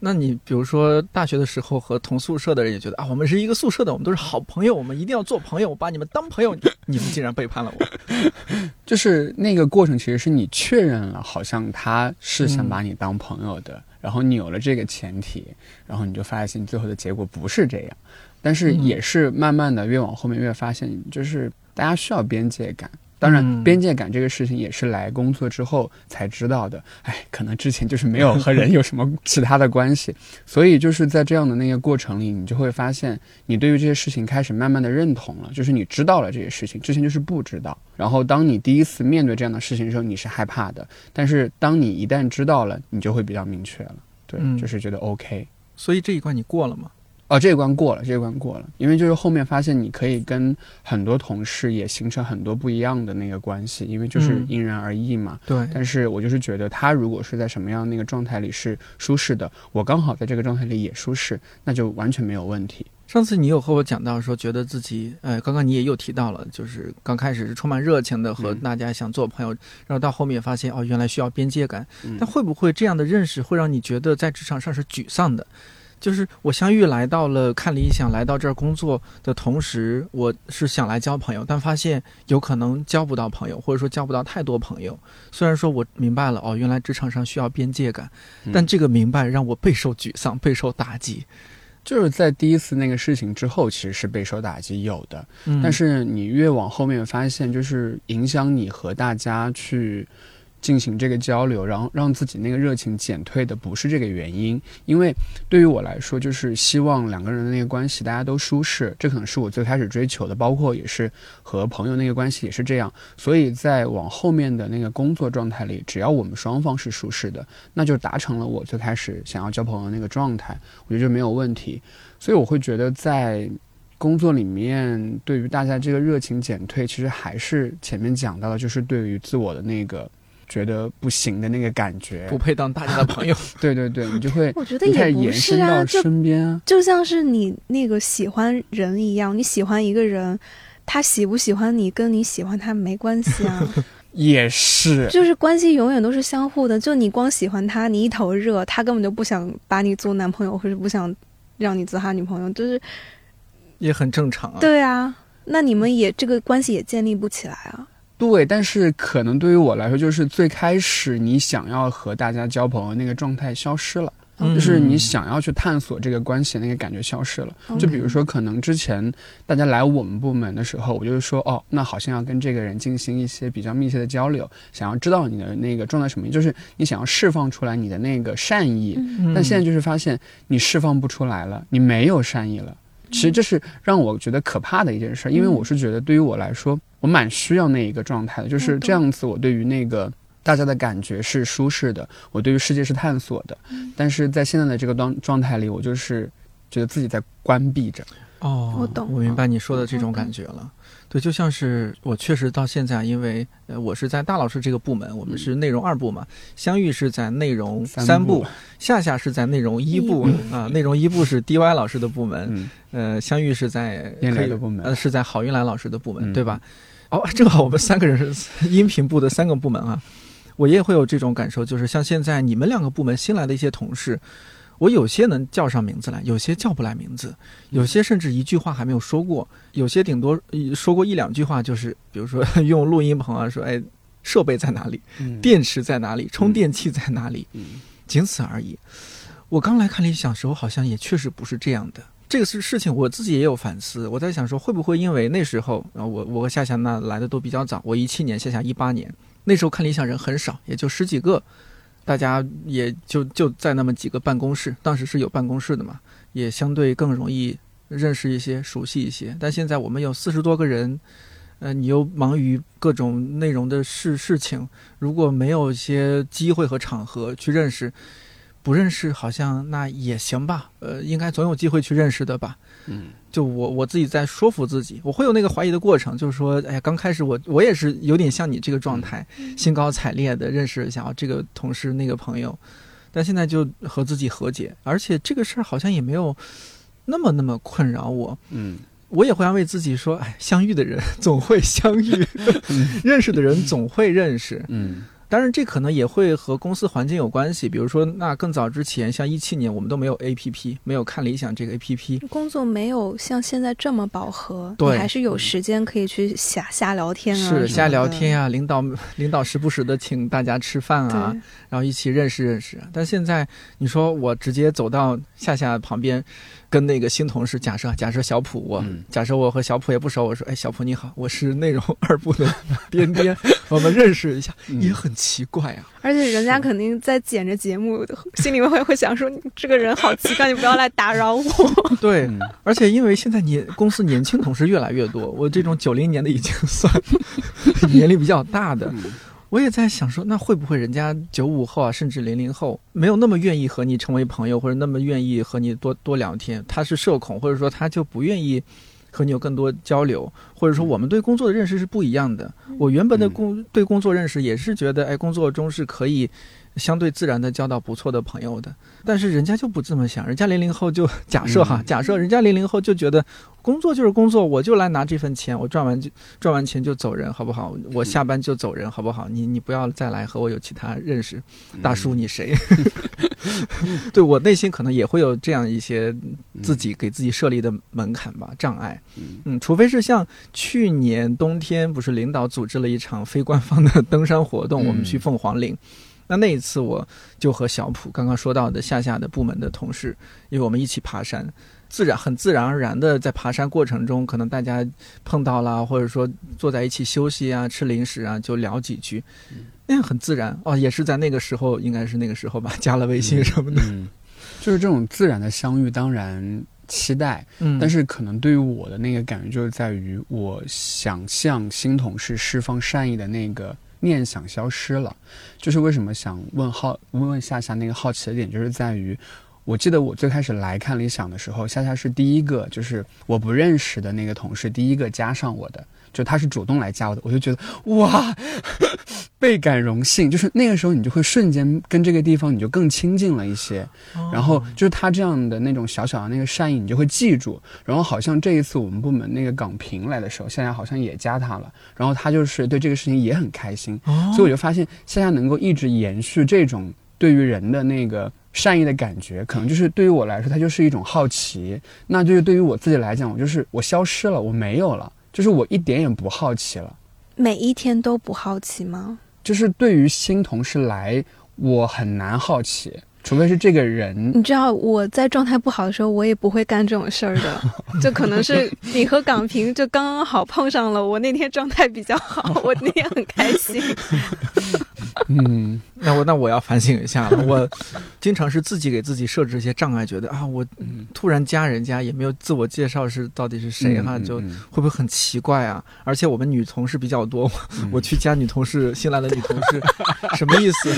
那你比如说大学的时候和同宿舍的人也觉得啊，我们是一个宿舍的，我们都是好朋友，我们一定要做朋友，我把你们当朋友，你们竟然背叛了我。就是那个过程，其实是你确认了，好像他是想把你当朋友的，然后你有了这个前提，然后你就发现最后的结果不是这样。但是也是慢慢的越往后面越发现，就是大家需要边界感。当然，嗯边界感这个事情也是来工作之后才知道的。哎，可能之前就是没有 和人有什么其他的关系，所以就是在这样的那个过程里，你就会发现，你对于这些事情开始慢慢的认同了，就是你知道了这些事情，之前就是不知道。然后当你第一次面对这样的事情的时候，你是害怕的，但是当你一旦知道了，你就会比较明确了。对，嗯就是觉得 OK。所以这一关你过了吗？哦，这一关过了，这一关过了，因为就是后面发现你可以跟很多同事也形成很多不一样的那个关系，因为就是嗯因人而异嘛。对，但是我就是觉得他如果是在什么样那个状态里是舒适的，我刚好在这个状态里也舒适，那就完全没有问题。上次你有和我讲到说，觉得自己，呃，刚刚你也又提到了，就是刚开始是充满热情的和嗯大家想做朋友，然后到后面发现哦，原来需要边界感。嗯但会不会这样的认识会让你觉得在职场上是沮丧的？就是我相遇来到了看理想，来到这儿工作的同时，我是想来交朋友，但发现有可能交不到朋友，或者说交不到太多朋友。虽然说我明白了哦，原来职场上需要边界感，嗯但这个明白让我备受沮丧，备受打击。就是在第一次那个事情之后，其实是备受打击有的，嗯，但是你越往后面发现，就是影响你和大家去进行这个交流，然后让自己那个热情减退的不是这个原因。因为对于我来说，就是希望两个人的那个关系大家都舒适，这可能是我最开始追求的，包括也是和朋友那个关系也是这样。所以在往后面的那个工作状态里，只要我们双方是舒适的，那就达成了我最开始想要交朋友的那个状态，我觉得就没有问题。所以我会觉得在。工作里面对于大家这个热情减退，其实还是前面讲到的，就是对于自我的那个觉得不行的那个感觉不。配当大家的朋友。对对对，你就会我觉得也不是啊，就身边啊。就像是你那个喜欢人一样，你喜欢一个人，他喜不喜欢你跟你喜欢他没关系啊，也是，就是关系永远都是相互的。就你光喜欢他，你一头热，他根本就不想把你做男朋友，或者不想让你做他女朋友，就是也很正常啊。对啊。那你们也这个关系也建立不起来啊。对，但是可能对于我来说，就是最开始你想要和大家交朋友那个状态消失了，嗯就是你想要去探索这个关系那个感觉消失了。嗯就比如说，可能之前大家来我们部门的时候，我就是说，哦，那好像要跟这个人进行一些比较密切的交流，想要知道你的那个状态什么，就是你想要释放出来你的那个善意。但现在就是发现你释放不出来了，你没有善意了。其实这是让我觉得可怕的一件事，因为嗯我是觉得对于我来说，我蛮需要那一个状态的，就是这样子，我对于那个大家的感觉是舒适的，我对于世界是探索的。嗯但是在现在的这个状状态里，我就是觉得自己在关闭着。哦，我懂我明白你说的这种感觉了。对，就像是我确实到现在，因为呃，我是在大老师这个部门，我们是内容二部嘛，相遇是在内容三部部，，夏夏是在内容一部一啊，内容一部是 DY 老师的部门，嗯，呃，相遇是在燕可以磊的部门呃，是在郝云来老师的部门，嗯对吧？哦，正好我们三个人是音频部的三个部门啊，我也会有这种感受，就是像现在你们两个部门新来的一些同事，我有些能叫上名字来，有些叫不来名字，有些甚至一句话还没有说过，有些顶多呃说过一两句话，就是比如说 用录音棚啊说，哎，设备在哪里，嗯电池在哪里，充电器在哪里，嗯仅此而已。我刚来看理想时候，好像也确实不是这样的。这个事事情，我自己也有反思。我在想说，会不会因为那时候，啊，我我和夏夏那来的都比较早，我一七年，夏夏一八年，那时候看理想人很少，也就十几个，大家也就就在那么几个办公室，当时是有办公室的嘛，也相对更容易认识一些、熟悉一些。但现在我们有四十多个人，呃，你又忙于各种内容的事事情，如果没有一些机会和场合去认识，不认识好像那也行吧，呃，应该总有机会去认识的吧。嗯就我我自己在说服自己，我会有那个怀疑的过程，就是说，哎呀，刚开始我我也是有点像你这个状态，兴高采烈的认识一下哦这个同事那个朋友，但现在就和自己和解，而且这个事儿好像也没有那么那么困扰我。嗯我也会安慰自己说，哎，相遇的人 总会相遇，认识的人总会认识。嗯当然，这可能也会和公司环境有关系。比如说，那更早之前，像一七年，我们都没有 A P P，没有看理想这个 A P P。工作没有像现在这么饱和，对你还是有时间可以去瞎瞎聊天啊，是瞎聊天呀、呀、领导领导时不时的请大家吃饭啊，然后一起认识认识。但现在你说我直接走到夏夏旁边，跟那个新同事，假设假设小普我，嗯假设我和小普也不熟，我说，哎，小普你好，我是内容二部的边边，我们认识一下，嗯也很奇怪啊。而且人家肯定在剪着节目，心里面会会想说：“你这个人好奇怪，你不要来打扰我。对，嗯而且因为现在年公司年轻同事越来越多，我这种九零年的已经算年龄比较大的，嗯我也在想说，那会不会人家九五后啊，甚至零零后没有那么愿意和你成为朋友，或者那么愿意和你多多聊天？他是社恐，或者说他就不愿意和你有更多交流，或者说我们对工作的认识是不一样的。我原本的工对工作认识也是觉得，哎，工作中是可以相对自然的交到不错的朋友的。但是人家就不这么想，人家零零后就 假设哈，嗯假设人家零零后就觉得工作就是工作，我就来拿这份钱，我赚完就赚完钱就走人，好不好？我下班就走人，好不好？你你不要再来和我有其他认识，大叔你谁？对我内心可能也会有这样一些自己给自己设立的门槛吧，障碍。嗯嗯，除非是像去年冬天，不是领导组织了一场非官方的登山活动，嗯我们去凤凰岭。那那一次，我就和小普刚刚说到的夏夏的部门的同事，因为我们一起爬山，自然很自然而然的在爬山过程中，可能大家碰到了，或者说坐在一起休息啊、吃零食啊，就聊几句，那样很自然哦。也是在那个时候，应该是那个时候吧，加了微信什么的。嗯，就是这种自然的相遇，当然期待，嗯，但是可能对于我的那个感觉，就是在于我想向新同事释放善意的那个念想消失了。就是为什么想问好问问夏夏那个好奇的点，就是在于。我记得我最开始来看理想的时候，夏夏是第一个，就是我不认识的那个同事，第一个加上我的，就他是主动来加我的，我就觉得哇，倍感荣幸。就是那个时候，你就会瞬间跟这个地方你就更亲近了一些。哦然后就是他这样的那种小小的那个善意，你就会记住。然后好像这一次我们部门那个岗平来的时候，夏夏好像也加他了，然后他就是对这个事情也很开心，哦所以我就发现夏夏能够一直延续这种对于人的那个善意的感觉，可能就是对于我来说，它就是一种好奇。那就是对于我自己来讲，我就是我消失了，我没有了，就是我一点也不好奇了。每一天都不好奇吗？就是对于新同事来，我很难好奇，除非是这个人你知道我在状态不好的时候，我也不会干这种事儿的。就可能是你和港平就刚刚好碰上了，我那天状态比较好，我那天很开心。嗯那我那我要反省一下了。我经常是自己给自己设置一些障碍，觉得啊，我嗯突然加人家也没有自我介绍是到底是谁哈，就会不会很奇怪啊？而且我们女同事比较多，嗯我去加女同事，新来的女同事，什么意思？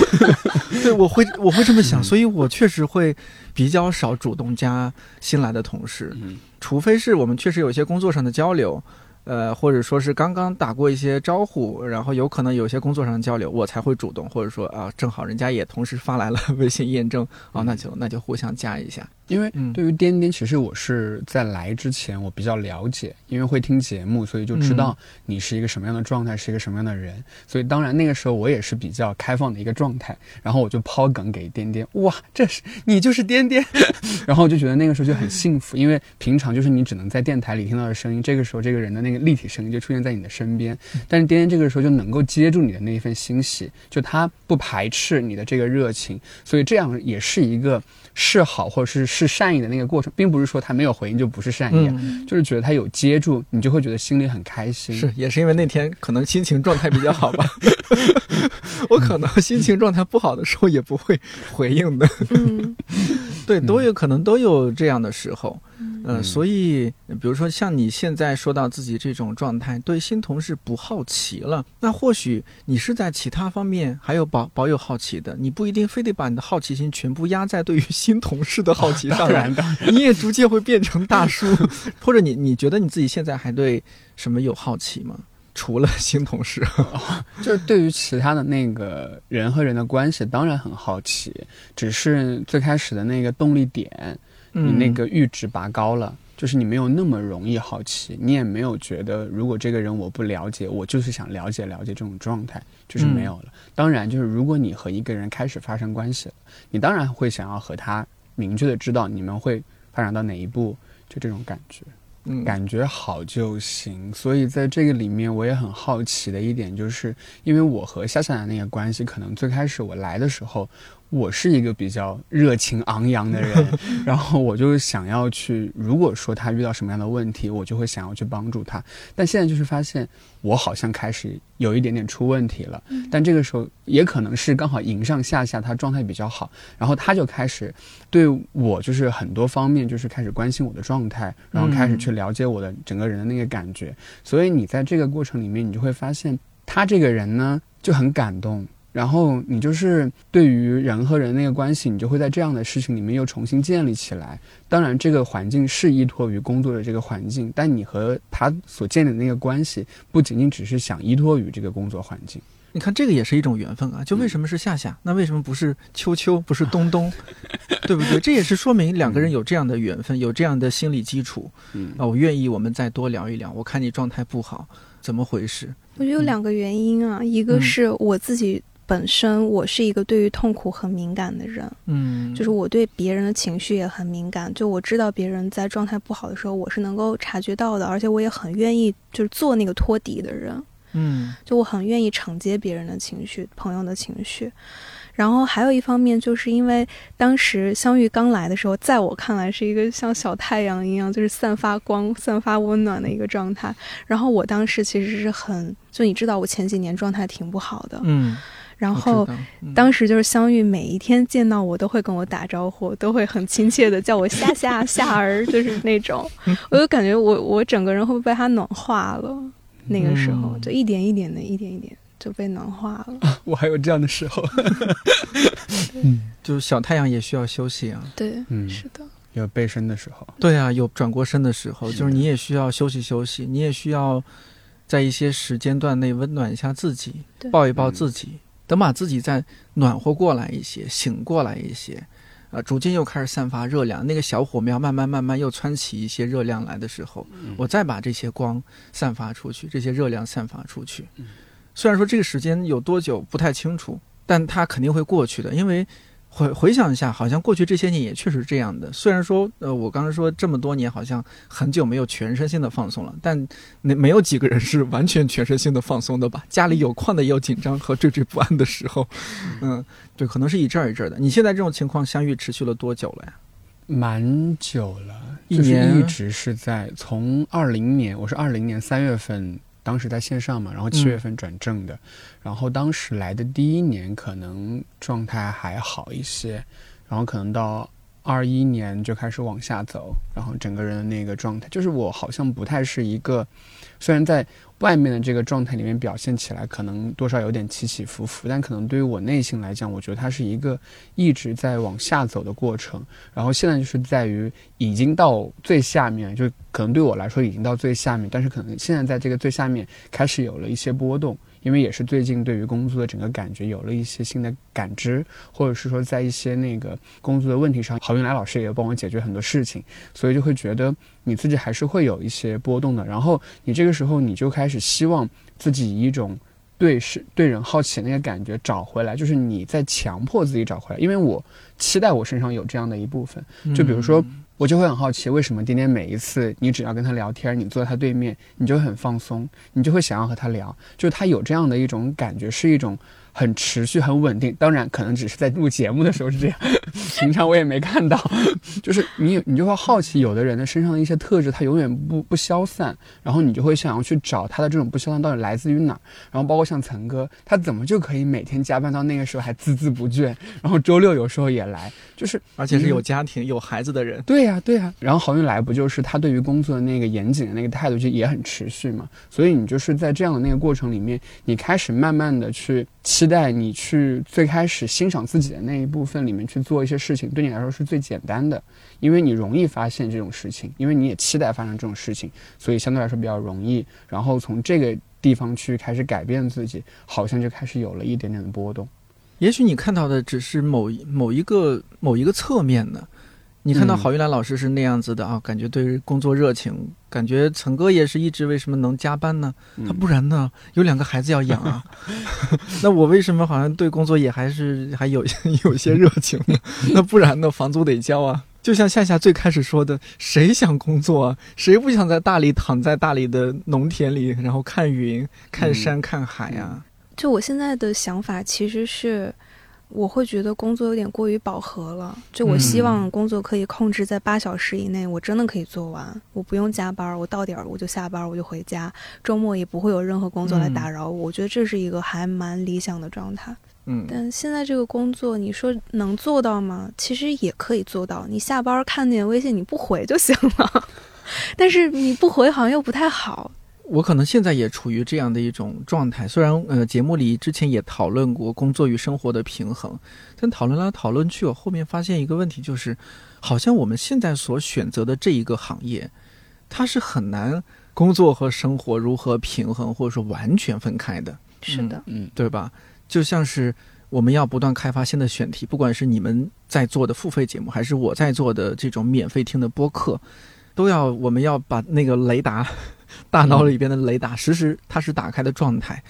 对，我会我会这么想，嗯所以我确实会比较少主动加新来的同事，嗯除非是我们确实有一些工作上的交流。呃，或者说是刚刚打过一些招呼，然后有可能有些工作上的交流，我才会主动，或者说啊，正好人家也同时发来了 微信验证，哦，那就那就互相加一下。因为嗯。对于颠颠，其实我是在来之前我比较了解，因为会听节目，所以就知道你是一个什么样的状态，是一个什么样的人。所以当然那个时候我也是比较开放的一个状态，然后我就抛梗给颠颠，哇，这是你就是颠颠，然后我就觉得那个时候就很幸福，因为平常就是你只能在电台里听到的声音，这个时候这个人的那个立体声音就出现在你的身边，但是颠颠这个时候就能够接住你的那一份欣喜，就他不排斥你的这个热情，所以这样也是一个示好或者是是善意的那个过程，并不是说他没有回应就不是善意，啊嗯，就是觉得他有接住，你就会觉得心里很开心。是，也是因为那天可能心情状态比较好吧。我可能心情状态不好的时候也不会回应的，嗯对，都有可能都有这样的时候。嗯。所以比如说像你现在说到自己这种状态，对新同事不好奇了，那或许你是在其他方面还有保保有好奇的，你不一定非得把你的好奇心全部压在对于新同事的好奇上来，当然，当然，你也逐渐会变成大叔，或者你你觉得你自己现在还对什么有好奇吗？除了新同事，就是对于其他的那个人和人的关系，当然很好奇，只是最开始的那个动力点，你那个阈值拔高了。就是你没有那么容易好奇，你也没有觉得如果这个人我不了解，我就是想了解了解这种状态，就是没有了。当然，就是如果你和一个人开始发生关系了，你当然会想要和他明确的知道你们会发展到哪一步，就这种感觉。嗯感觉好就行。所以在这个里面，我也很好奇的一点，就是因为我和夏夏的那个关系，可能最开始我来的时候，我是一个比较热情昂扬的人，然后我就想要去，如果说他遇到什么样的问题，我就会想要去帮助他。但现在就是发现，我好像开始有一点点出问题了。但这个时候也可能是刚好迎上夏夏，他状态比较好，然后他就开始对我就是很多方面就是开始关心我的状态，然后开始去了解我的整个人的那个感觉。所以你在这个过程里面，你就会发现他这个人呢就很感动。然后你就是对于人和人那个关系，你就会在这样的事情里面又重新建立起来。当然，这个环境是依托于工作的这个环境，但你和他所建立的那个关系，不仅仅只是想依托于这个工作环境。你看，这个也是一种缘分啊！就为什么是夏夏？那为什么不是秋秋？不是冬冬？对不对？这也是说明两个人有这样的缘分，有这样的心理基础。嗯啊，我愿意我们再多聊一聊。我看你状态不好，怎么回事？我觉得有两个原因啊，一个是我自己。本身我是一个对于痛苦很敏感的人，嗯，就是我对别人的情绪也很敏感。就我知道别人在状态不好的时候，我是能够察觉到的，而且我也很愿意就是做那个托底的人，嗯，就我很愿意承接别人的情绪、朋友的情绪。然后还有一方面，就是因为当时相遇刚来的时候，在我看来是一个像小太阳一样，就是散发光、散发温暖的一个状态。然后我当时其实是很，就你知道，我前几年状态挺不好的，嗯。然后，当时就是相遇，每一天见到我都会跟我打招呼，都会很亲切的叫我夏夏夏儿，就是那种，我就感觉我我整个人会被他暖化了。那个时候就一点一点的，一点一点就被暖化了。我还有这样的时候，嗯，就是小太阳也需要休息啊。对，嗯，是的，有背身的时候。对啊，有转过身的时候，就是你也需要休息休息，你也需要在一些时间段内温暖一下自己，抱一抱自己。等把自己再暖和过来一些，醒过来一些，啊，逐渐又开始散发热量，那个小火苗慢慢慢慢又窜起一些热量来的时候，我再把这些光散发出去，这些热量散发出去。虽然说这个时间有多久不太清楚，但它肯定会过去的，因为。回回想一下，好像过去这些年也确实这样的。虽然说，呃，我刚才说这么多年好像很久没有全身心的放松了，但那没有几个人是完全全身心的放松的吧？家里有矿的，也有紧张和惴惴不安的时候。嗯，对，可能是一阵儿一阵儿的。你现在这种情况相遇持续了多久了呀？蛮久了，一年一直是在从二零年，我是二零年三月份。当时在线上嘛，然后七月份转正的，然后当时来的第一年可能状态还好一些，然后可能到二一年就开始往下走，然后整个人的那个状态，就是我好像不太是一个，虽然在。外面的这个状态里面表现起来可能多少有点起起伏伏，但可能对于我内心来讲，我觉得它是一个一直在往下走的过程。然后现在就是在于已经到最下面，就可能对我来说已经到最下面，但是可能现在在这个最下面开始有了一些波动。因为也是最近对于工作的整个感觉有了一些新的感知，或者是说在一些那个工作的问题上，郝云来老师也帮我解决很多事情，所以就会觉得你自己还是会有一些波动的。然后你这个时候你就开始希望自己以一种对事对人好奇的那个感觉找回来，就是你在强迫自己找回来。因为我期待我身上有这样的一部分，就比如说。我就会很好奇，为什么点点每一次你只要跟他聊天，你坐在他对面，你就很放松，你就会想要和他聊，就是他有这样的一种感觉，是一种。很持续、很稳定，当然可能只是在录节目的时候是这样，平常我也没看到。就是你，你就会好奇，有的人的身上的一些特质，他永远不不消散，然后你就会想要去找他的这种不消散到底来自于哪儿。然后包括像岑哥，他怎么就可以每天加班到那个时候还孜孜不倦，然后周六有时候也来，就是而且是有家庭、有孩子的人。对呀，对呀。然后郝运来不就是他对于工作的那个严谨的那个态度就也很持续嘛？所以你就是在这样的那个过程里面，你开始慢慢的去。期待你去最开始欣赏自己的那一部分里面去做一些事情，对你来说是最简单的，因为你容易发现这种事情，因为你也期待发生这种事情，所以相对来说比较容易。然后从这个地方去开始改变自己，好像就开始有了一点点的波动。也许你看到的只是某某一个某一个侧面的。你看到郝玉兰老师是那样子的啊，感觉对工作热情，感觉陈哥也是一直为什么能加班呢？他不然呢？有两个孩子要养啊。那我为什么好像对工作也还是还有 有些热情呢？那不然呢？房租得交啊。就像夏夏最开始说的，谁想工作啊？谁不想在大理躺在大理的农田里，然后看云、看山、看海啊？就我现在的想法其实是。我会觉得工作有点过于饱和了。就我希望工作可以控制在八小时以内，我真的可以做完，我不用加班，我到点儿我就下班，我就回家，周末也不会有任何工作来打扰我。我觉得这是一个还蛮理想的状态。嗯，但现在这个工作，你说能做到吗？其实也可以做到。你下班看见微信你不回就行了，但是你不回好像又不太好。我可能现在也处于这样的一种状态。虽然呃，节目里之前也讨论过工作与生活的平衡，但讨论来讨论去，我后面发现一个问题，就是好像我们现在所选择的这一个行业，它是很难工作和生活如何平衡，或者说完全分开的。是的，嗯，对吧？就像是我们要不断开发新的选题，不管是你们在做的付费节目，还是我在做的这种免费听的播客，都要我们要把那个雷达，大脑里边的雷达实时它是打开的状态，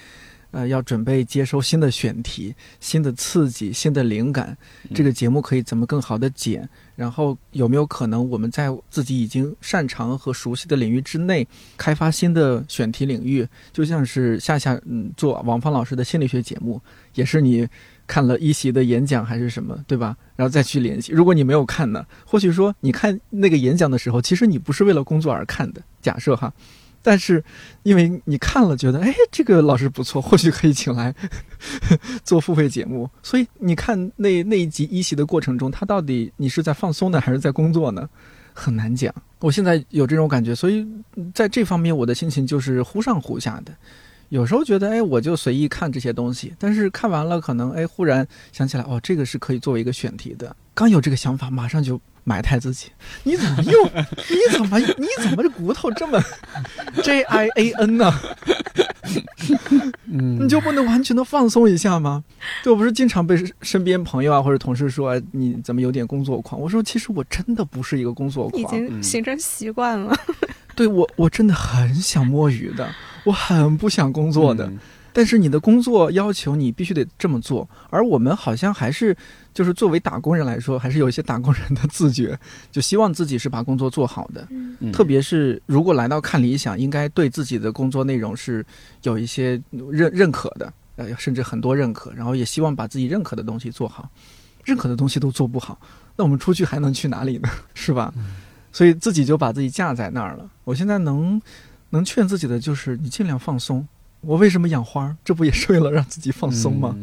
呃，要准备接收新的选题、新的刺激、新的灵感，这个节目可以怎么更好的剪？然后有没有可能我们在自己已经擅长和熟悉的领域之内开发新的选题领域？就像是夏夏嗯做王芳老师的心理学节目，也是你看了一席的演讲还是什么，对吧？然后再去联系。如果你没有看呢，或许说你看那个演讲的时候，其实你不是为了工作而看的，假设哈。但是，因为你看了觉得，哎，这个老师不错，或许可以请来 做付费节目。所以你看那那一集一席的过程中，他到底你是在放松呢，还是在工作呢？很难讲。我现在有这种感觉，所以在这方面我的心情就是忽上忽下的。有时候觉得，哎，我就随意看这些东西，但是看完了，可能哎，忽然想起来，哦，这个是可以作为一个选题的。刚有这个想法，马上就埋汰自己。你怎么又？你怎么？你怎么这骨头这么 J I A N 呢？嗯，你就不能完全的放松一下吗？就我不是经常被身边朋友啊或者同事说你怎么有点工作狂？我说其实我真的不是一个工作狂，已经形成习惯了。对我，我真的很想摸鱼的，我很不想工作的。但是你的工作要求你必须得这么做，而我们好像还是就是作为打工人来说，还是有一些打工人的自觉，就希望自己是把工作做好的。嗯特别是如果来到看理想，应该对自己的工作内容是有一些认认可的，呃，甚至很多认可，然后也希望把自己认可的东西做好。认可的东西都做不好，那我们出去还能去哪里呢？是吧？所以自己就把自己架在那儿了。我现在能能劝自己的就是，你尽量放松。我为什么养花？这不也是为了让自己放松吗？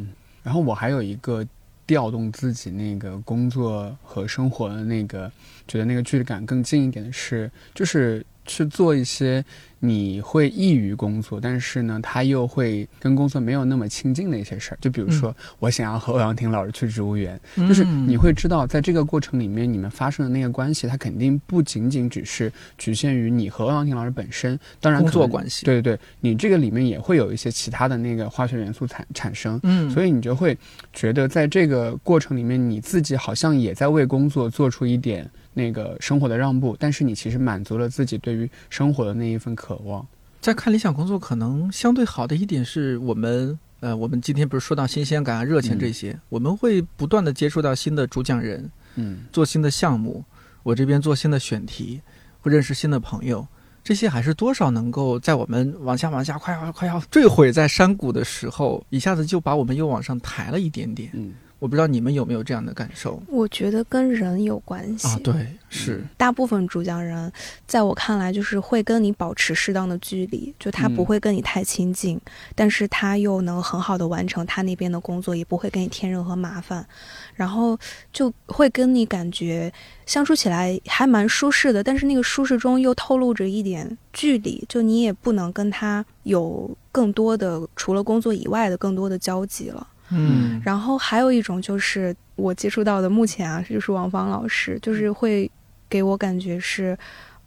然后我还有一个调动自己那个工作和生活的那个，觉得那个距离感更近一点的是，就是去做一些你会易于工作，但是呢，他又会跟工作没有那么亲近的一些事儿。就比如说，我想要和欧阳婷老师去植物园，就是你会知道，在这个过程里面，你们发生的那个关系，它肯定不仅仅只是局限于你和欧阳婷老师本身，当然工作关系。对对对，你这个里面也会有一些其他的那个化学元素产产生，嗯，所以你就会觉得在这个过程里面，你自己好像也在为工作做出一点那个生活的让步，但是你其实满足了自己对于生活的那一份渴望。在看理想工作，可能相对好的一点是我们，呃，我们今天不是说到新鲜感啊、热情这些，我们会不断的接触到新的主讲人，嗯做新的项目，我这边做新的选题，会认识新的朋友，这些还是多少能够在我们往下往下快要快要坠毁在山谷的时候，一下子就把我们又往上抬了一点点。嗯我不知道你们有没有这样的感受我觉得跟人有关系。啊？对，是，大部分主讲人，在我看来，就是会跟你保持适当的距离，就他不嗯会跟你太亲近，但是他又能很好的完成他那边的工作，也不会给你添任何麻烦，然后就会跟你感觉相处起来还蛮舒适的，但是那个舒适中又透露着一点距离，就你也不能跟他有更多的除了工作以外的更多的交集了。嗯，然后还有一种就是我接触到的，目前啊，就是王芳老师，就是会给我感觉是，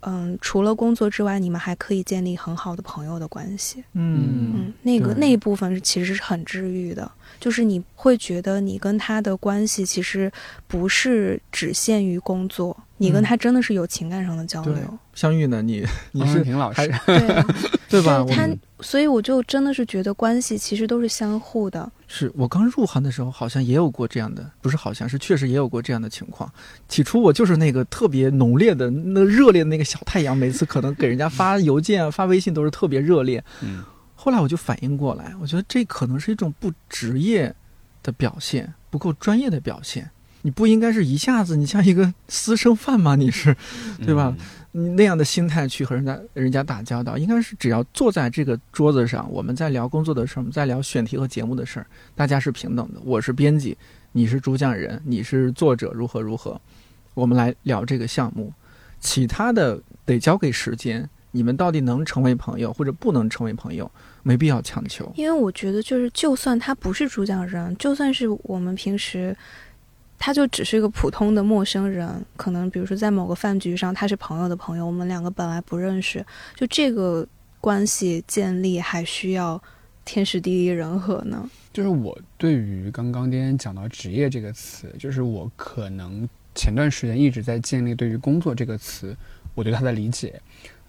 嗯，除了工作之外，你们还可以建立很好的朋友的关系。嗯嗯，那个那一部分其实是很治愈的，就是你会觉得你跟他的关系其实不是只限于工作，你跟嗯。他真的是有情感上的交对。流。相遇呢，你你是还婷老师，对，对吧？所以我就真的是觉得关系其实都是相互的。是我刚入行的时候，好像也有过这样的，不是好像是确实也有过这样的情况。起初我就是那个特别浓烈的、那热烈的那个小太阳，每次可能给人家发邮件、啊、发微信都是特别热烈。嗯后来我就反应过来，我觉得这可能是一种不职业的表现，不够专业的表现。你不应该是一下子，你像一个私生饭吗？你是，对吧？你那样的心态去和人家人家打交道，应该是只要坐在这个桌子上，我们在聊工作的事儿，我们在聊选题和节目的事儿，大家是平等的。我是编辑，你是主讲人，你是作者，如何如何，我们来聊这个项目，其他的得交给时间。你们到底能成为朋友或者不能成为朋友，没必要强求。因为我觉得，就是就算他不是主讲人，就算是我们平时，他就只是一个普通的陌生人，可能比如说在某个饭局上，他是朋友的朋友，我们两个本来不认识，就这个关系建立还需要天时地利人和呢。就是我对于刚刚颠颠讲到职业这个词，就是我可能前段时间一直在建立对于工作这个词，我对他的理解。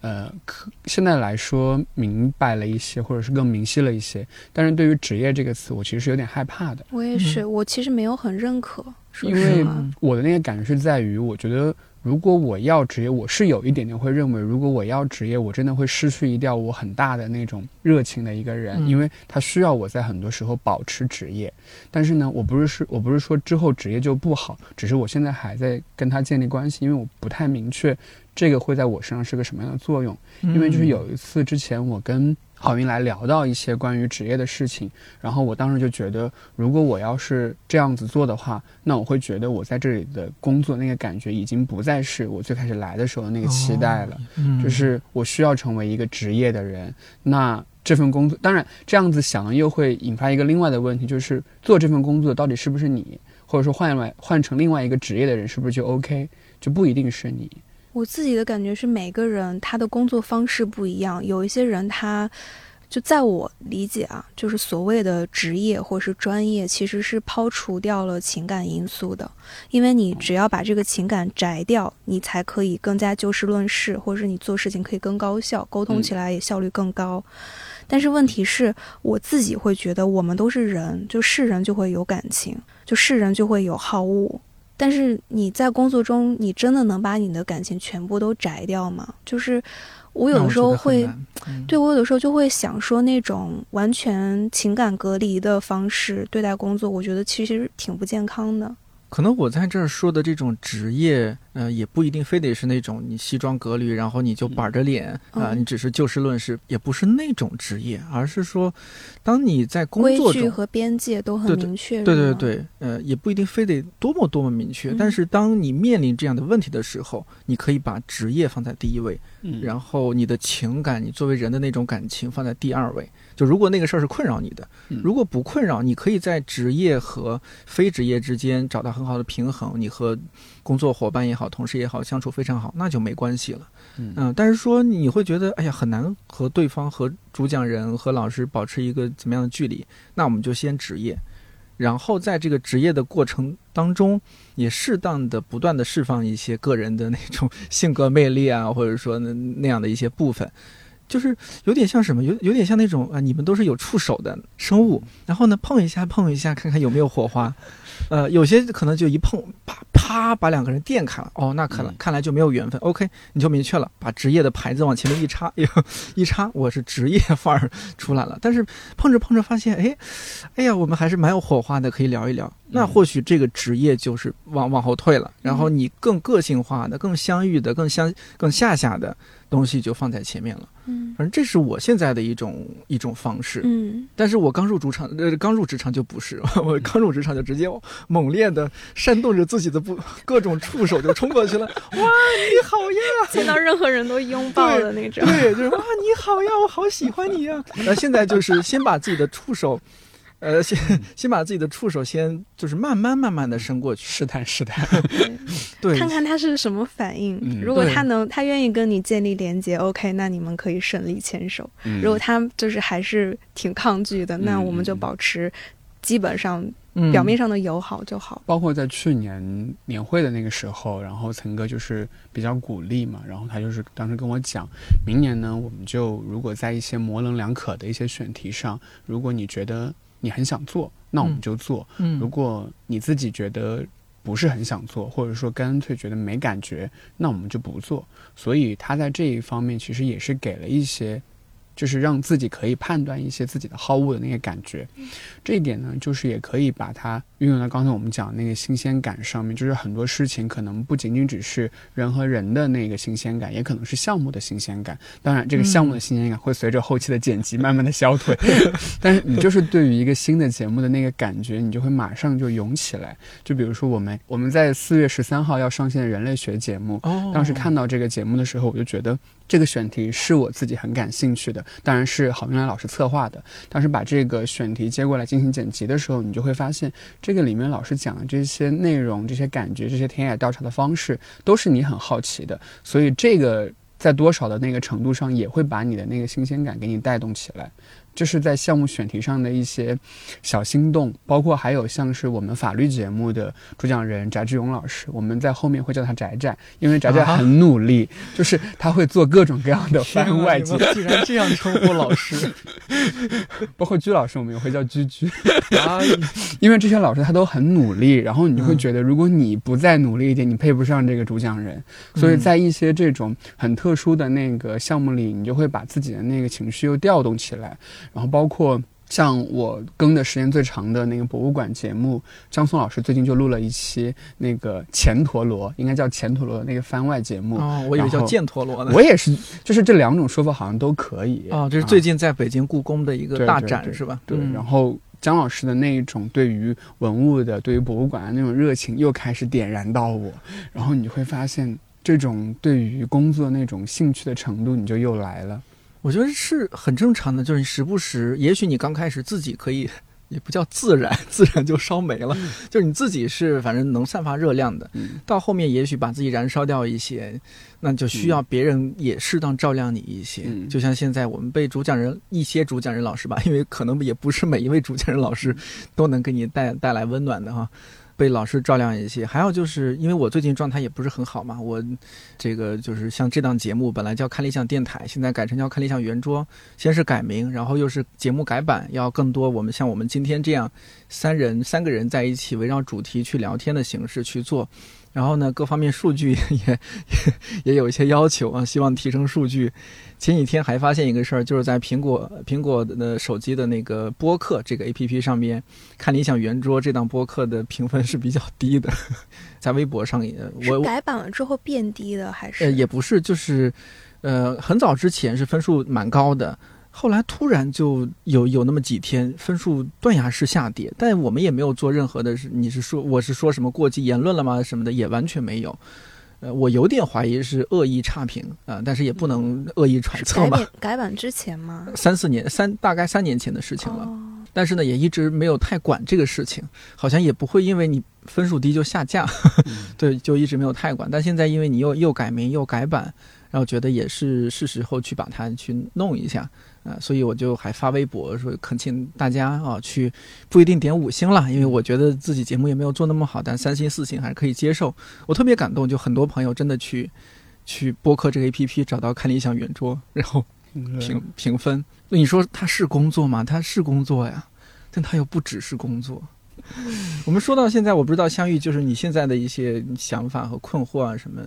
呃，可现在来说明白了一些，或者是更明晰了一些。但是对于“职业”这个词，我其实是有点害怕的。我也是，我其实没有很认可，因为我的那个感觉是在于，我觉得。如果我要职业，我是有一点点会认为，如果我要职业，我真的会失去掉我很大的那种热情的一个人，因为他需要我在很多时候保持职业。但是呢，我不是是，我不是说之后职业就不好，只是我现在还在跟他建立关系，因为我不太明确这个会在我身上是个什么样的作用。因为就是有一次之前我跟。郝云来聊到一些关于职业的事情，然后我当时就觉得，如果我要是这样子做的话，那我会觉得我在这里的工作那个感觉已经不再是我最开始来的时候的那个期待了，就是我需要成为一个职业的人。那这份工作，当然这样子想又会引发一个另外的问题，就是做这份工作到底是不是你，或者说换外换成另外一个职业的人是不是就 OK，就不一定是你。我自己的感觉是，每个人他的工作方式不一样。有一些人，他就在我理解啊，就是所谓的职业或是专业，其实是抛除掉了情感因素的。因为你只要把这个情感摘掉，你才可以更加就事论事，或者是你做事情可以更高效，沟通起来也效率更高。但是问题是，我自己会觉得，我们都是人，就是人就会有感情，就是人就会有好恶。但是你在工作中，你真的能把你的感情全部都摘掉吗？就是我有的时候会，对我有的时候就会想说，那种完全情感隔离的方式对待工作，我觉得其实挺不健康的。可能我在这儿说的这种职业，呃，也不一定非得是那种你西装革履，然后你就板着脸啊，你只是就事论事，也不是那种职业，而是说，当你在工作中和边界都很明确，对对对，呃，也不一定非得多么多么明确，但是当你面临这样的问题的时候，你可以把职业放在第一位，然后你的情感，你作为人的那种感情放在第二位。就如果那个事儿是困扰你的，如果不困扰，你可以在职业和非职业之间找到很好的平衡。你和工作伙伴也好，同事也好，相处非常好，那就没关系了。嗯，但是说你会觉得，哎呀，很难和对方、和主讲人、和老师保持一个怎么样的距离？那我们就先职业，然后在这个职业的过程当中，也适当的不断的释放一些个人的那种性格魅力啊，或者说那那样的一些部分。就是有点像什么，有有点像那种啊，你们都是有触手的生物，然后呢碰一下碰一下，看看有没有火花。呃，有些可能就一碰，啪啪把两个人电开了。哦，那看来看来就没有缘分。OK，你就明确了，把职业的牌子往前面一插，一插，我是职业范儿出来了。但是碰着碰着发现，哎，哎呀，我们还是蛮有火花的，可以聊一聊。那或许这个职业就是往往后退了，然后你更个性化的、更相遇的、更相更下下的东西就放在前面了。嗯，反正这是我现在的一种一种方式。嗯，但是我刚入职场，呃，刚入职场就不是，我刚入职场就直接猛烈的煽动着自己的不 各种触手就冲过去了。哇，你好呀！见到任何人都拥抱的那种。对，就是哇，你好呀，我好喜欢你呀。那现在就是先把自己的触手。呃，先先把自己的触手先就是慢慢慢慢的伸过去，试探试探，对，看看他是什么反应。如果他能，他愿意跟你建立连接，OK，那你们可以顺利牵手。如果他就是还是挺抗拒的，那我们就保持基本上表面上的友好就好。包括在去年年会的那个时候，然后岑哥就是比较鼓励嘛，然后他就是当时跟我讲，明年呢，我们就如果在一些模棱两可的一些选题上，如果你觉得。你很想做，那我们就做。嗯，如果你自己觉得不是很想做，或者说干脆觉得没感觉，那我们就不做。所以他在这一方面其实也是给了一些就是让自己可以判断一些自己的好恶的那个感觉。这一点呢，就是也可以把它运用到刚才我们讲那个新鲜感上面，就是很多事情可能不仅仅只是人和人的那个新鲜感，也可能是项目的新鲜感。当然，这个项目的新鲜感 会随着后期的剪辑慢慢的消退，但是你就是对于一个新的节目的那个感觉，你就会马上就涌起来。就比如说我们我们在四月十三号要上线的人类学节目，当时看到这个节目的时候，我就觉得这个选题是我自己很感兴趣的，当然是郝云来老师策划的。当时把这个选题接过来进行剪辑的时候，你就会发现，这个里面老师讲的这些内容、这些感觉、这些田野调查的方式，都是你很好奇的。所以这个在多少的那个程度上，也会把你的那个新鲜感给你带动起来。这是在项目选题上的一些小心动，包括还有像是我们法律节目的主讲人翟志勇老师，我们在后面会叫他翟翟，因为翟翟很努力，就是他会做各种各样的番外节目。居然这样称呼老师，包括居老师，我们也会叫居居。啊，因为这些老师他都很努力，然后你就会觉得，如果你不再努力一点，你配不上这个主讲人。所以在一些这种很特殊的那个项目里，你就会把自己的那个情绪又调动起来。然后包括像我更的时间最长的那个博物馆节目，张松老师最近就录了一期那个前陀螺，应该叫前陀螺的那个番外节目。哦，我以为叫剑陀螺呢。我也是，就是这两种说法好像都可以。哦，就是最近在北京故宫的一个大展是吧？对。然后姜老师的那一种对于文物的、对于博物馆的那种热情又开始点燃到我，然后你会发现这种对于工作那种兴趣的程度，你就又来了。我觉得是很正常的，就是你时不时，也许你刚开始自己可以，也不叫自燃，自然就烧没了，就是你自己是反正能散发热量的，到后面也许把自己燃烧掉一些，那就需要别人也适当照亮你一些。就像现在我们被主讲人一些主讲人老师吧，因为可能也不是每一位主讲人老师都能给你带带来温暖的哈。被老师照亮一些，还有就是因为我最近状态也不是很好嘛，我这个就是像这档节目本来叫看理想电台，现在改成叫看理想圆桌，先是改名，然后又是节目改版，要更多我们像我们今天这样三人三个人在一起围绕主题去聊天的形式去做。然后呢，各方面数据 也也也有一些要求啊，希望提升数据。前几天还发现一个事儿，就是在苹果苹果的手机的那个播客这个 A P P 上面，看理想圆桌这档播客的评分是比较低的，在微博上也我改版了之后变低的还是？呃，也不是，就是呃，很早之前是分数蛮高的。后来突然就有有那么几天分数断崖式下跌，但我们也没有做任何的，你是说我是说什么过激言论了吗？什么的也完全没有。呃，我有点怀疑是恶意差评啊，但是也不能恶意揣测吧。改版之前吗？三四年三大概三年前的事情了。但是呢，也一直没有太管这个事情，好像也不会因为你分数低就下架，对，就一直没有太管。但现在因为你又又改名又改版，然后觉得也是是时候去把它去弄一下。啊，所以我就还发微博说恳请大家啊去，不一定点五星了，因为我觉得自己节目也没有做那么好，但三星四星还是可以接受。我特别感动，就很多朋友真的去去播客这个 A P P 找到看理想圆桌，然后评评分。那你说他是工作吗？他是工作呀，但他又不只是工作。我们说到现在，我不知道相遇就是你现在的一些想法和困惑啊什么，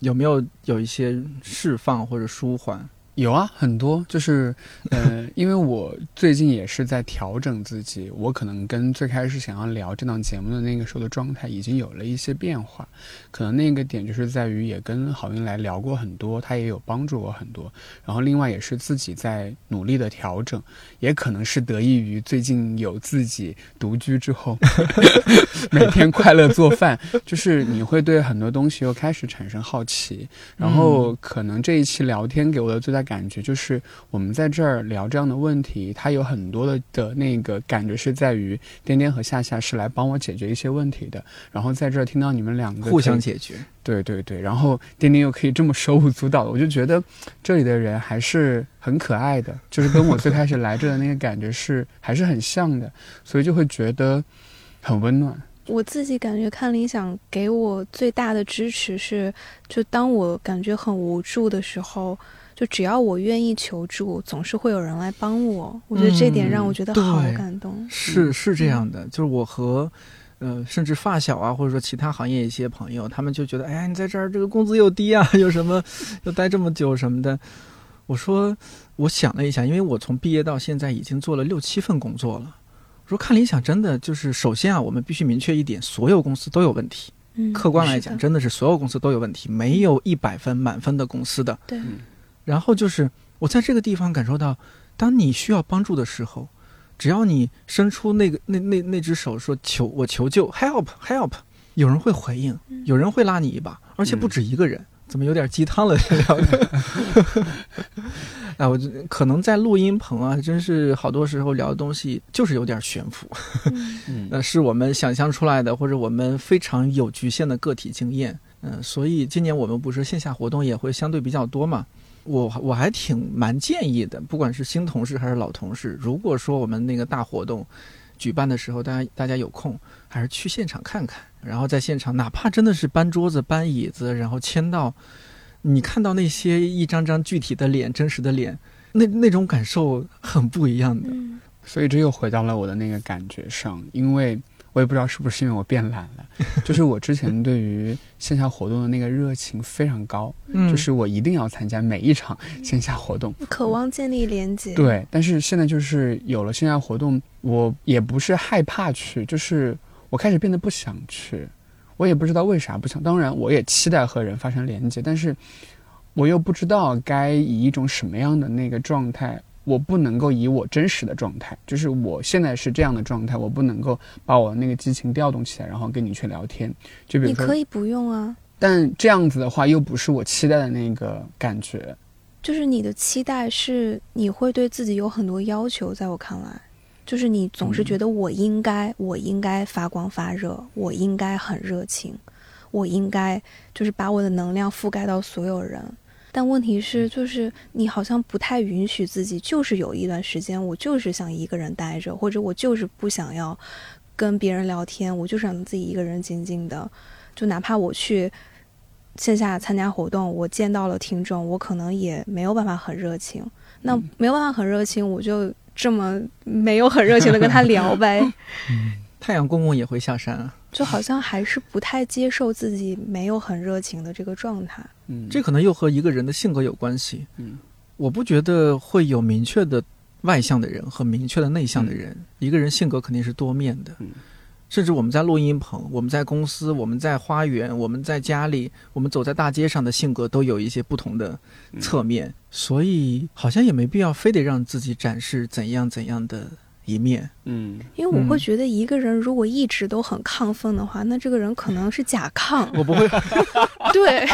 有没有有一些释放或者舒缓？有啊，很多就是，呃，因为我最近也是在调整自己，我可能跟最开始想要聊这档节目的那个时候的状态已经有了一些变化，可能那个点就是在于也跟郝云来聊过很多，他也有帮助我很多，然后另外也是自己在努力的调整，也可能是得益于最近有自己独居之后，每天快乐做饭，就是你会对很多东西又开始产生好奇，然后可能这一期聊天给我的最大。感觉就是我们在这儿聊这样的问题，它有很多的的那个感觉是在于颠颠和夏夏是来帮我解决一些问题的，然后在这儿听到你们两个互相解决，对对对，然后颠颠又可以这么手舞足蹈的，我就觉得这里的人还是很可爱的，就是跟我最开始来这的那个感觉是还是很像的，所以就会觉得很温暖。我自己感觉看理想给我最大的支持是，就当我感觉很无助的时候。就只要我愿意求助，总是会有人来帮我。我觉得这点让我觉得好感动。是是这样的，就是我和呃，甚至发小啊，或者说其他行业一些朋友，他们就觉得，哎呀，你在这儿这个工资又低啊，又什么，又待这么久什么的。我说，我想了一下，因为我从毕业到现在已经做了六七份工作了。我说看理想真的就是，首先啊，我们必须明确一点，所有公司都有问题。嗯，客观来讲，真的是所有公司都有问题，没有一百分满分的公司的。对。然后就是我在这个地方感受到，当你需要帮助的时候，只要你伸出那个那那那只手说求我求救，help help，有人会回应，有人会拉你一把，而且不止一个人。怎么有点鸡汤了？聊的，哎，我可能在录音棚啊，真是好多时候聊的东西就是有点悬浮，那 是我们想象出来的，或者我们非常有局限的个体经验。嗯，所以今年我们不是线下活动也会相对比较多嘛？我我还挺蛮建议的，不管是新同事还是老同事，如果说我们那个大活动举办的时候，大家大家有空，还是去现场看看。然后在现场，哪怕真的是搬桌子、搬椅子，然后签到，你看到那些一张张具体的脸、真实的脸，那那种感受很不一样的。所以这又回到了我的那个感觉上，因为我也不知道是不是因为我变懒了，就是我之前对于线下活动的那个热情非常高，就是我一定要参加每一场线下活动，渴望建立连接。对，但是现在就是有了线下活动，我也不是害怕去，就是。我开始变得不想去，我也不知道为啥不想。当然，我也期待和人发生连接，但是我又不知道该以一种什么样的那个状态。我不能够以我真实的状态，就是我现在是这样的状态，我不能够把我那个激情调动起来，然后跟你去聊天。就比如说，你可以不用啊。但这样子的话，又不是我期待的那个感觉。就是你的期待是你会对自己有很多要求，在我看来。就是你总是觉得我应该，我应该发光发热，我应该很热情，我应该就是把我的能量覆盖到所有人。但问题是，就是你好像不太允许自己，就是有一段时间，我就是想一个人待着，或者我就是不想要跟别人聊天，我就是想自己一个人静静的。就哪怕我去线下参加活动，我见到了听众，我可能也没有办法很热情。那没有办法很热情，我就。这么没有很热情的跟他聊呗，太阳公公也会下山啊，就好像还是不太接受自己没有很热情的这个状态。嗯，这可能又和一个人的性格有关系。嗯，我不觉得会有明确的外向的人和明确的内向的人，一个人性格肯定是多面的。嗯。甚至我们在录音棚，我们在公司，我们在花园，我们在家里，我们走在大街上的性格都有一些不同的侧面，所以好像也没必要非得让自己展示怎样怎样的一面。嗯，因为我会觉得一个人如果一直都很亢奋的话，那这个人可能是甲亢。我不会，对，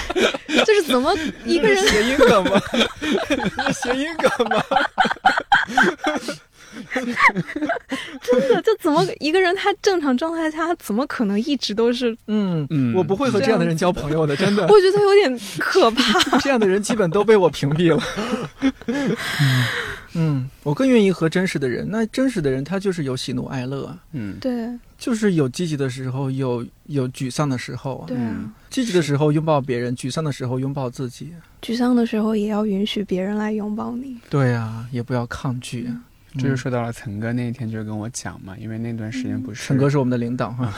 就是怎么一个人谐音梗吗？谐音梗吗？真的，就怎么一个人他正常状态下，他怎么可能一直都是嗯嗯？我不会和这样的人交朋友的，真的。我觉得有点可怕。这样的人基本都被我屏蔽了。嗯，我更愿意和真实的人。那真实的人，他就是有喜怒哀乐。嗯，对，就是有积极的时候，有有沮丧的时候。对啊，积极的时候拥抱别人，沮丧的时候拥抱自己。沮丧的时候也要允许别人来拥抱你。对啊，也不要抗拒。这就说到了岑哥那一天就跟我讲嘛，因为那段时间不是岑哥是我们的领导哈，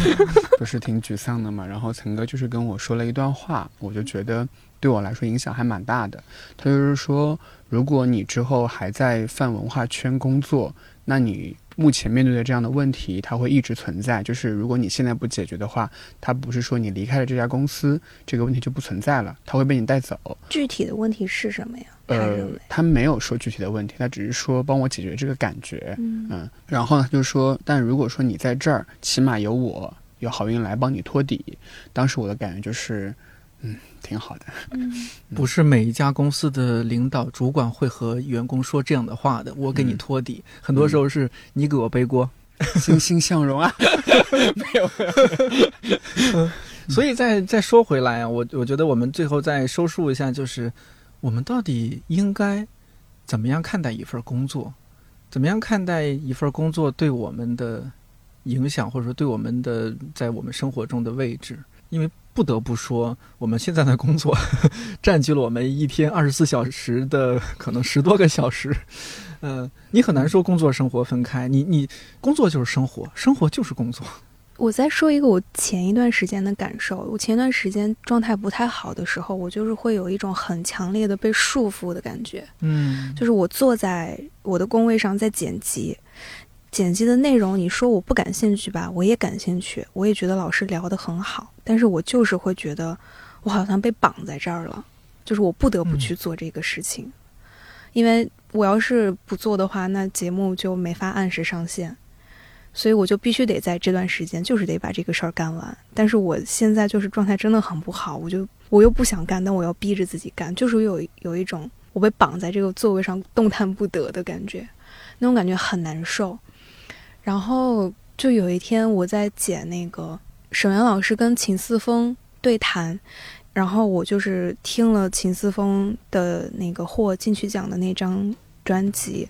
不是挺沮丧的嘛。然后岑哥就是跟我说了一段话，我就觉得对我来说影响还蛮大的。他就是说，如果你之后还在泛文化圈工作，那你。目前面对的这样的问题，它会一直存在。就是如果你现在不解决的话，它不是说你离开了这家公司，这个问题就不存在了，它会被你带走。具体的问题是什么呀？呃，他没有说具体的问题，他只是说帮我解决这个感觉。嗯，然后呢，就说，但如果说你在这儿，起码有我，有好运来帮你托底。当时我的感觉就是。嗯，挺好的。嗯，不是每一家公司的领导主管会和员工说这样的话的。我给你托底，很多时候是你给我背锅。欣 欣向荣啊，没有。所以再再说回来啊，我我觉得我们最后再收束一下，就是我们到底应该怎么样看待一份工作？怎么样看待一份工作对我们的影响，或者说对我们的在我们生活中的位置？因为。不得不说，我们现在的工作 占据了我们一天二十四小时的可能十多个小时。嗯，你很难说工作生活分开。你你工作就是生活，生活就是工作。我再说一个我前一段时间的感受，我前一段时间状态不太好的时候，我就是会有一种很强烈的被束缚的感觉。嗯，就是我坐在我的工位上在剪辑，剪辑的内容，你说我不感兴趣吧，我也感兴趣，我也觉得老师聊得很好，但是我就是会觉得我好像被绑在这儿了，就是我不得不去做这个事情，因为我要是不做的话，那节目就没法按时上线。所以我就必须得在这段时间，就是得把这个事儿干完。但是我现在就是状态真的很不好，我就我又不想干，但我要逼着自己干，就是有有一种我被绑在这个座位上动弹不得的感觉，那种感觉很难受。然后就有一天我在剪那个沈源老师跟秦四峰对谈，然后我就是听了秦四峰的那个获金曲奖的那张专辑，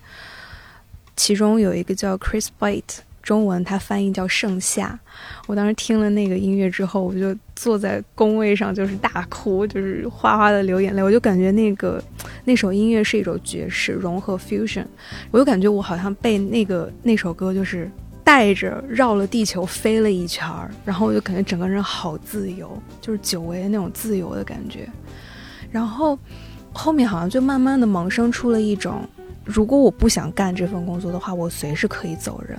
其中有一个叫 Chris White。中文它翻译叫《盛夏》，我当时听了那个音乐之后，我就坐在工位上就是大哭，就是哗哗的流眼泪。我就感觉那个那首音乐是一首爵士融合 fusion，我就感觉我好像被那个那首歌就是带着绕了地球飞了一圈儿，然后我就感觉整个人好自由，就是久违的那种自由的感觉。然后后面好像就慢慢的萌生出了一种，如果我不想干这份工作的话，我随时可以走人。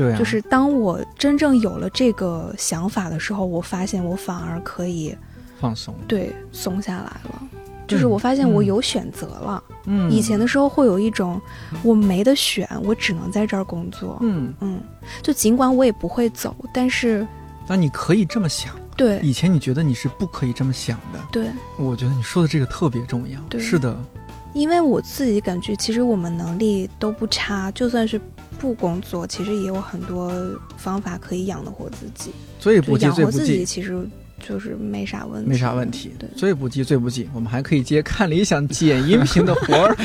对，就是当我真正有了这个想法的时候，我发现我反而可以放松，对，松下来了。就是我发现我有选择了。嗯，以前的时候会有一种我没得选，我只能在这儿工作。嗯嗯，就尽管我也不会走，但是，那你可以这么想。对，以前你觉得你是不可以这么想的。对，我觉得你说的这个特别重要。对，是的，因为我自己感觉，其实我们能力都不差，就算是。不工作，其实也有很多方法可以养得活自己。最不济，最不济，其实就是没啥问题，没啥问题。对，最不济，最不济，我们还可以接看理想剪音频的活儿。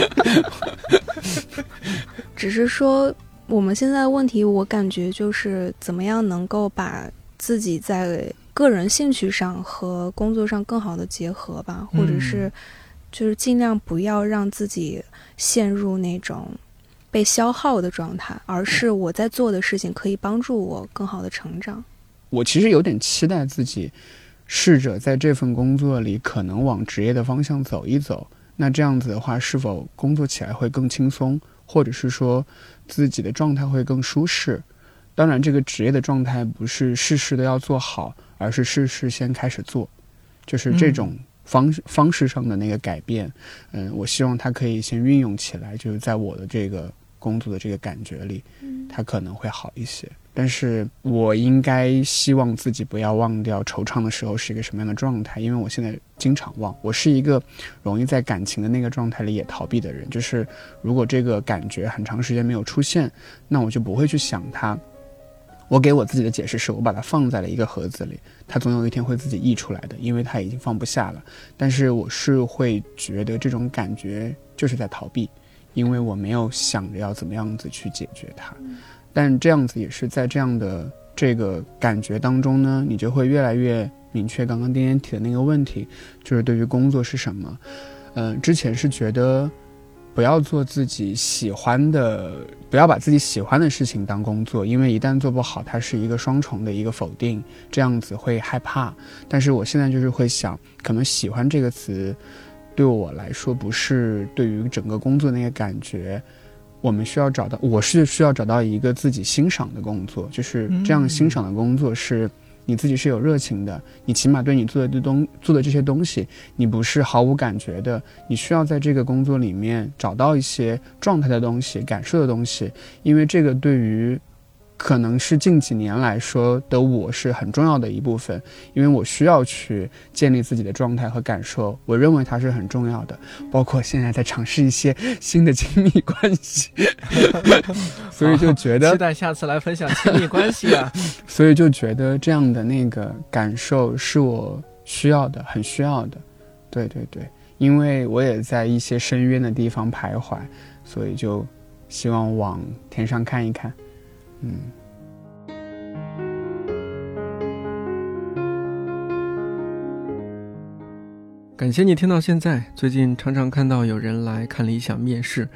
只是说，我们现在的问题，我感觉就是怎么样能够把自己在个人兴趣上和工作上更好的结合吧，或者是就是尽量不要让自己陷入那种。被消耗的状态，而是我在做的事情可以帮助我更好的成长。我其实有点期待自己试着在这份工作里，可能往职业的方向走一走。那这样子的话，是否工作起来会更轻松，或者是说自己的状态会更舒适？当然，这个职业的状态不是事事都要做好，而是事事先开始做，就是这种方方式上的那个改变。嗯，我希望它可以先运用起来，就是在我的这个。工作的这个感觉里，他可能会好一些。但是我应该希望自己不要忘掉惆怅的时候是一个什么样的状态，因为我现在经常忘。我是一个容易在感情的那个状态里也逃避的人。就是如果这个感觉很长时间没有出现，那我就不会去想它。我给我自己的解释是我把它放在了一个盒子里，它总有一天会自己溢出来的，因为它已经放不下了。但是我是会觉得这种感觉就是在逃避。因为我没有想着要怎么样子去解决它，但这样子也是在这样的这个感觉当中呢，你就会越来越明确刚刚颠颠提的那个问题，就是对于工作是什么。嗯，之前是觉得不要做自己喜欢的，不要把自己喜欢的事情当工作，因为一旦做不好，它是一个双重的一个否定，这样子会害怕。但是我现在就是会想，可能喜欢这个词。对我来说，不是对于整个工作那个感觉，我们需要找到，我是需要找到一个自己欣赏的工作，就是这样欣赏的工作是你自己是有热情的，你起码对你做的这东做的这些东西，你不是毫无感觉的，你需要在这个工作里面找到一些状态的东西、感受的东西，因为这个对于。可能是近几年来说的我是很重要的一部分，因为我需要去建立自己的状态和感受，我认为它是很重要的。包括现在在尝试一些新的亲密关系，所以就觉得期待下次来分享亲密关系啊。所以就觉得这样的那个感受是我需要的，很需要的。对对对，因为我也在一些深渊的地方徘徊，所以就希望往天上看一看。嗯，感谢你听到现在。最近常常看到有人来看理想面试，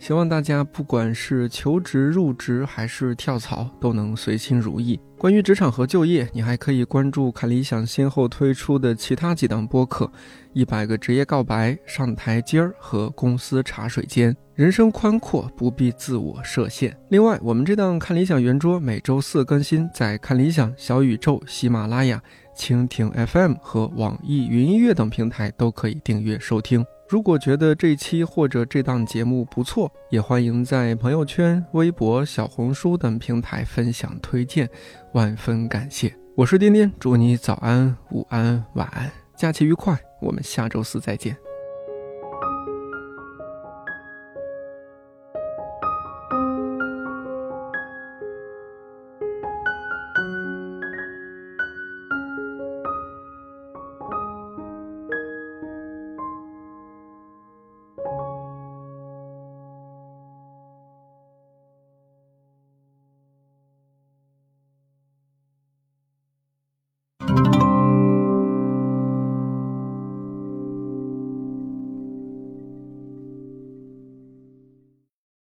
希望大家不管是求职、入职还是跳槽，都能随心如意。关于职场和就业，你还可以关注看理想先后推出的其他几档播客：一百个职业告白、上台阶儿和公司茶水间。人生宽阔，不必自我设限。另外，我们这档看理想圆桌每周四更新，在看理想、小宇宙、喜马拉雅、蜻蜓 FM 和网易云音乐等平台都可以订阅收听。如果觉得这期或者这档节目不错，也欢迎在朋友圈、微博、小红书等平台分享推荐，万分感谢。我是丁丁，祝你早安、午安、晚安，假期愉快，我们下周四再见。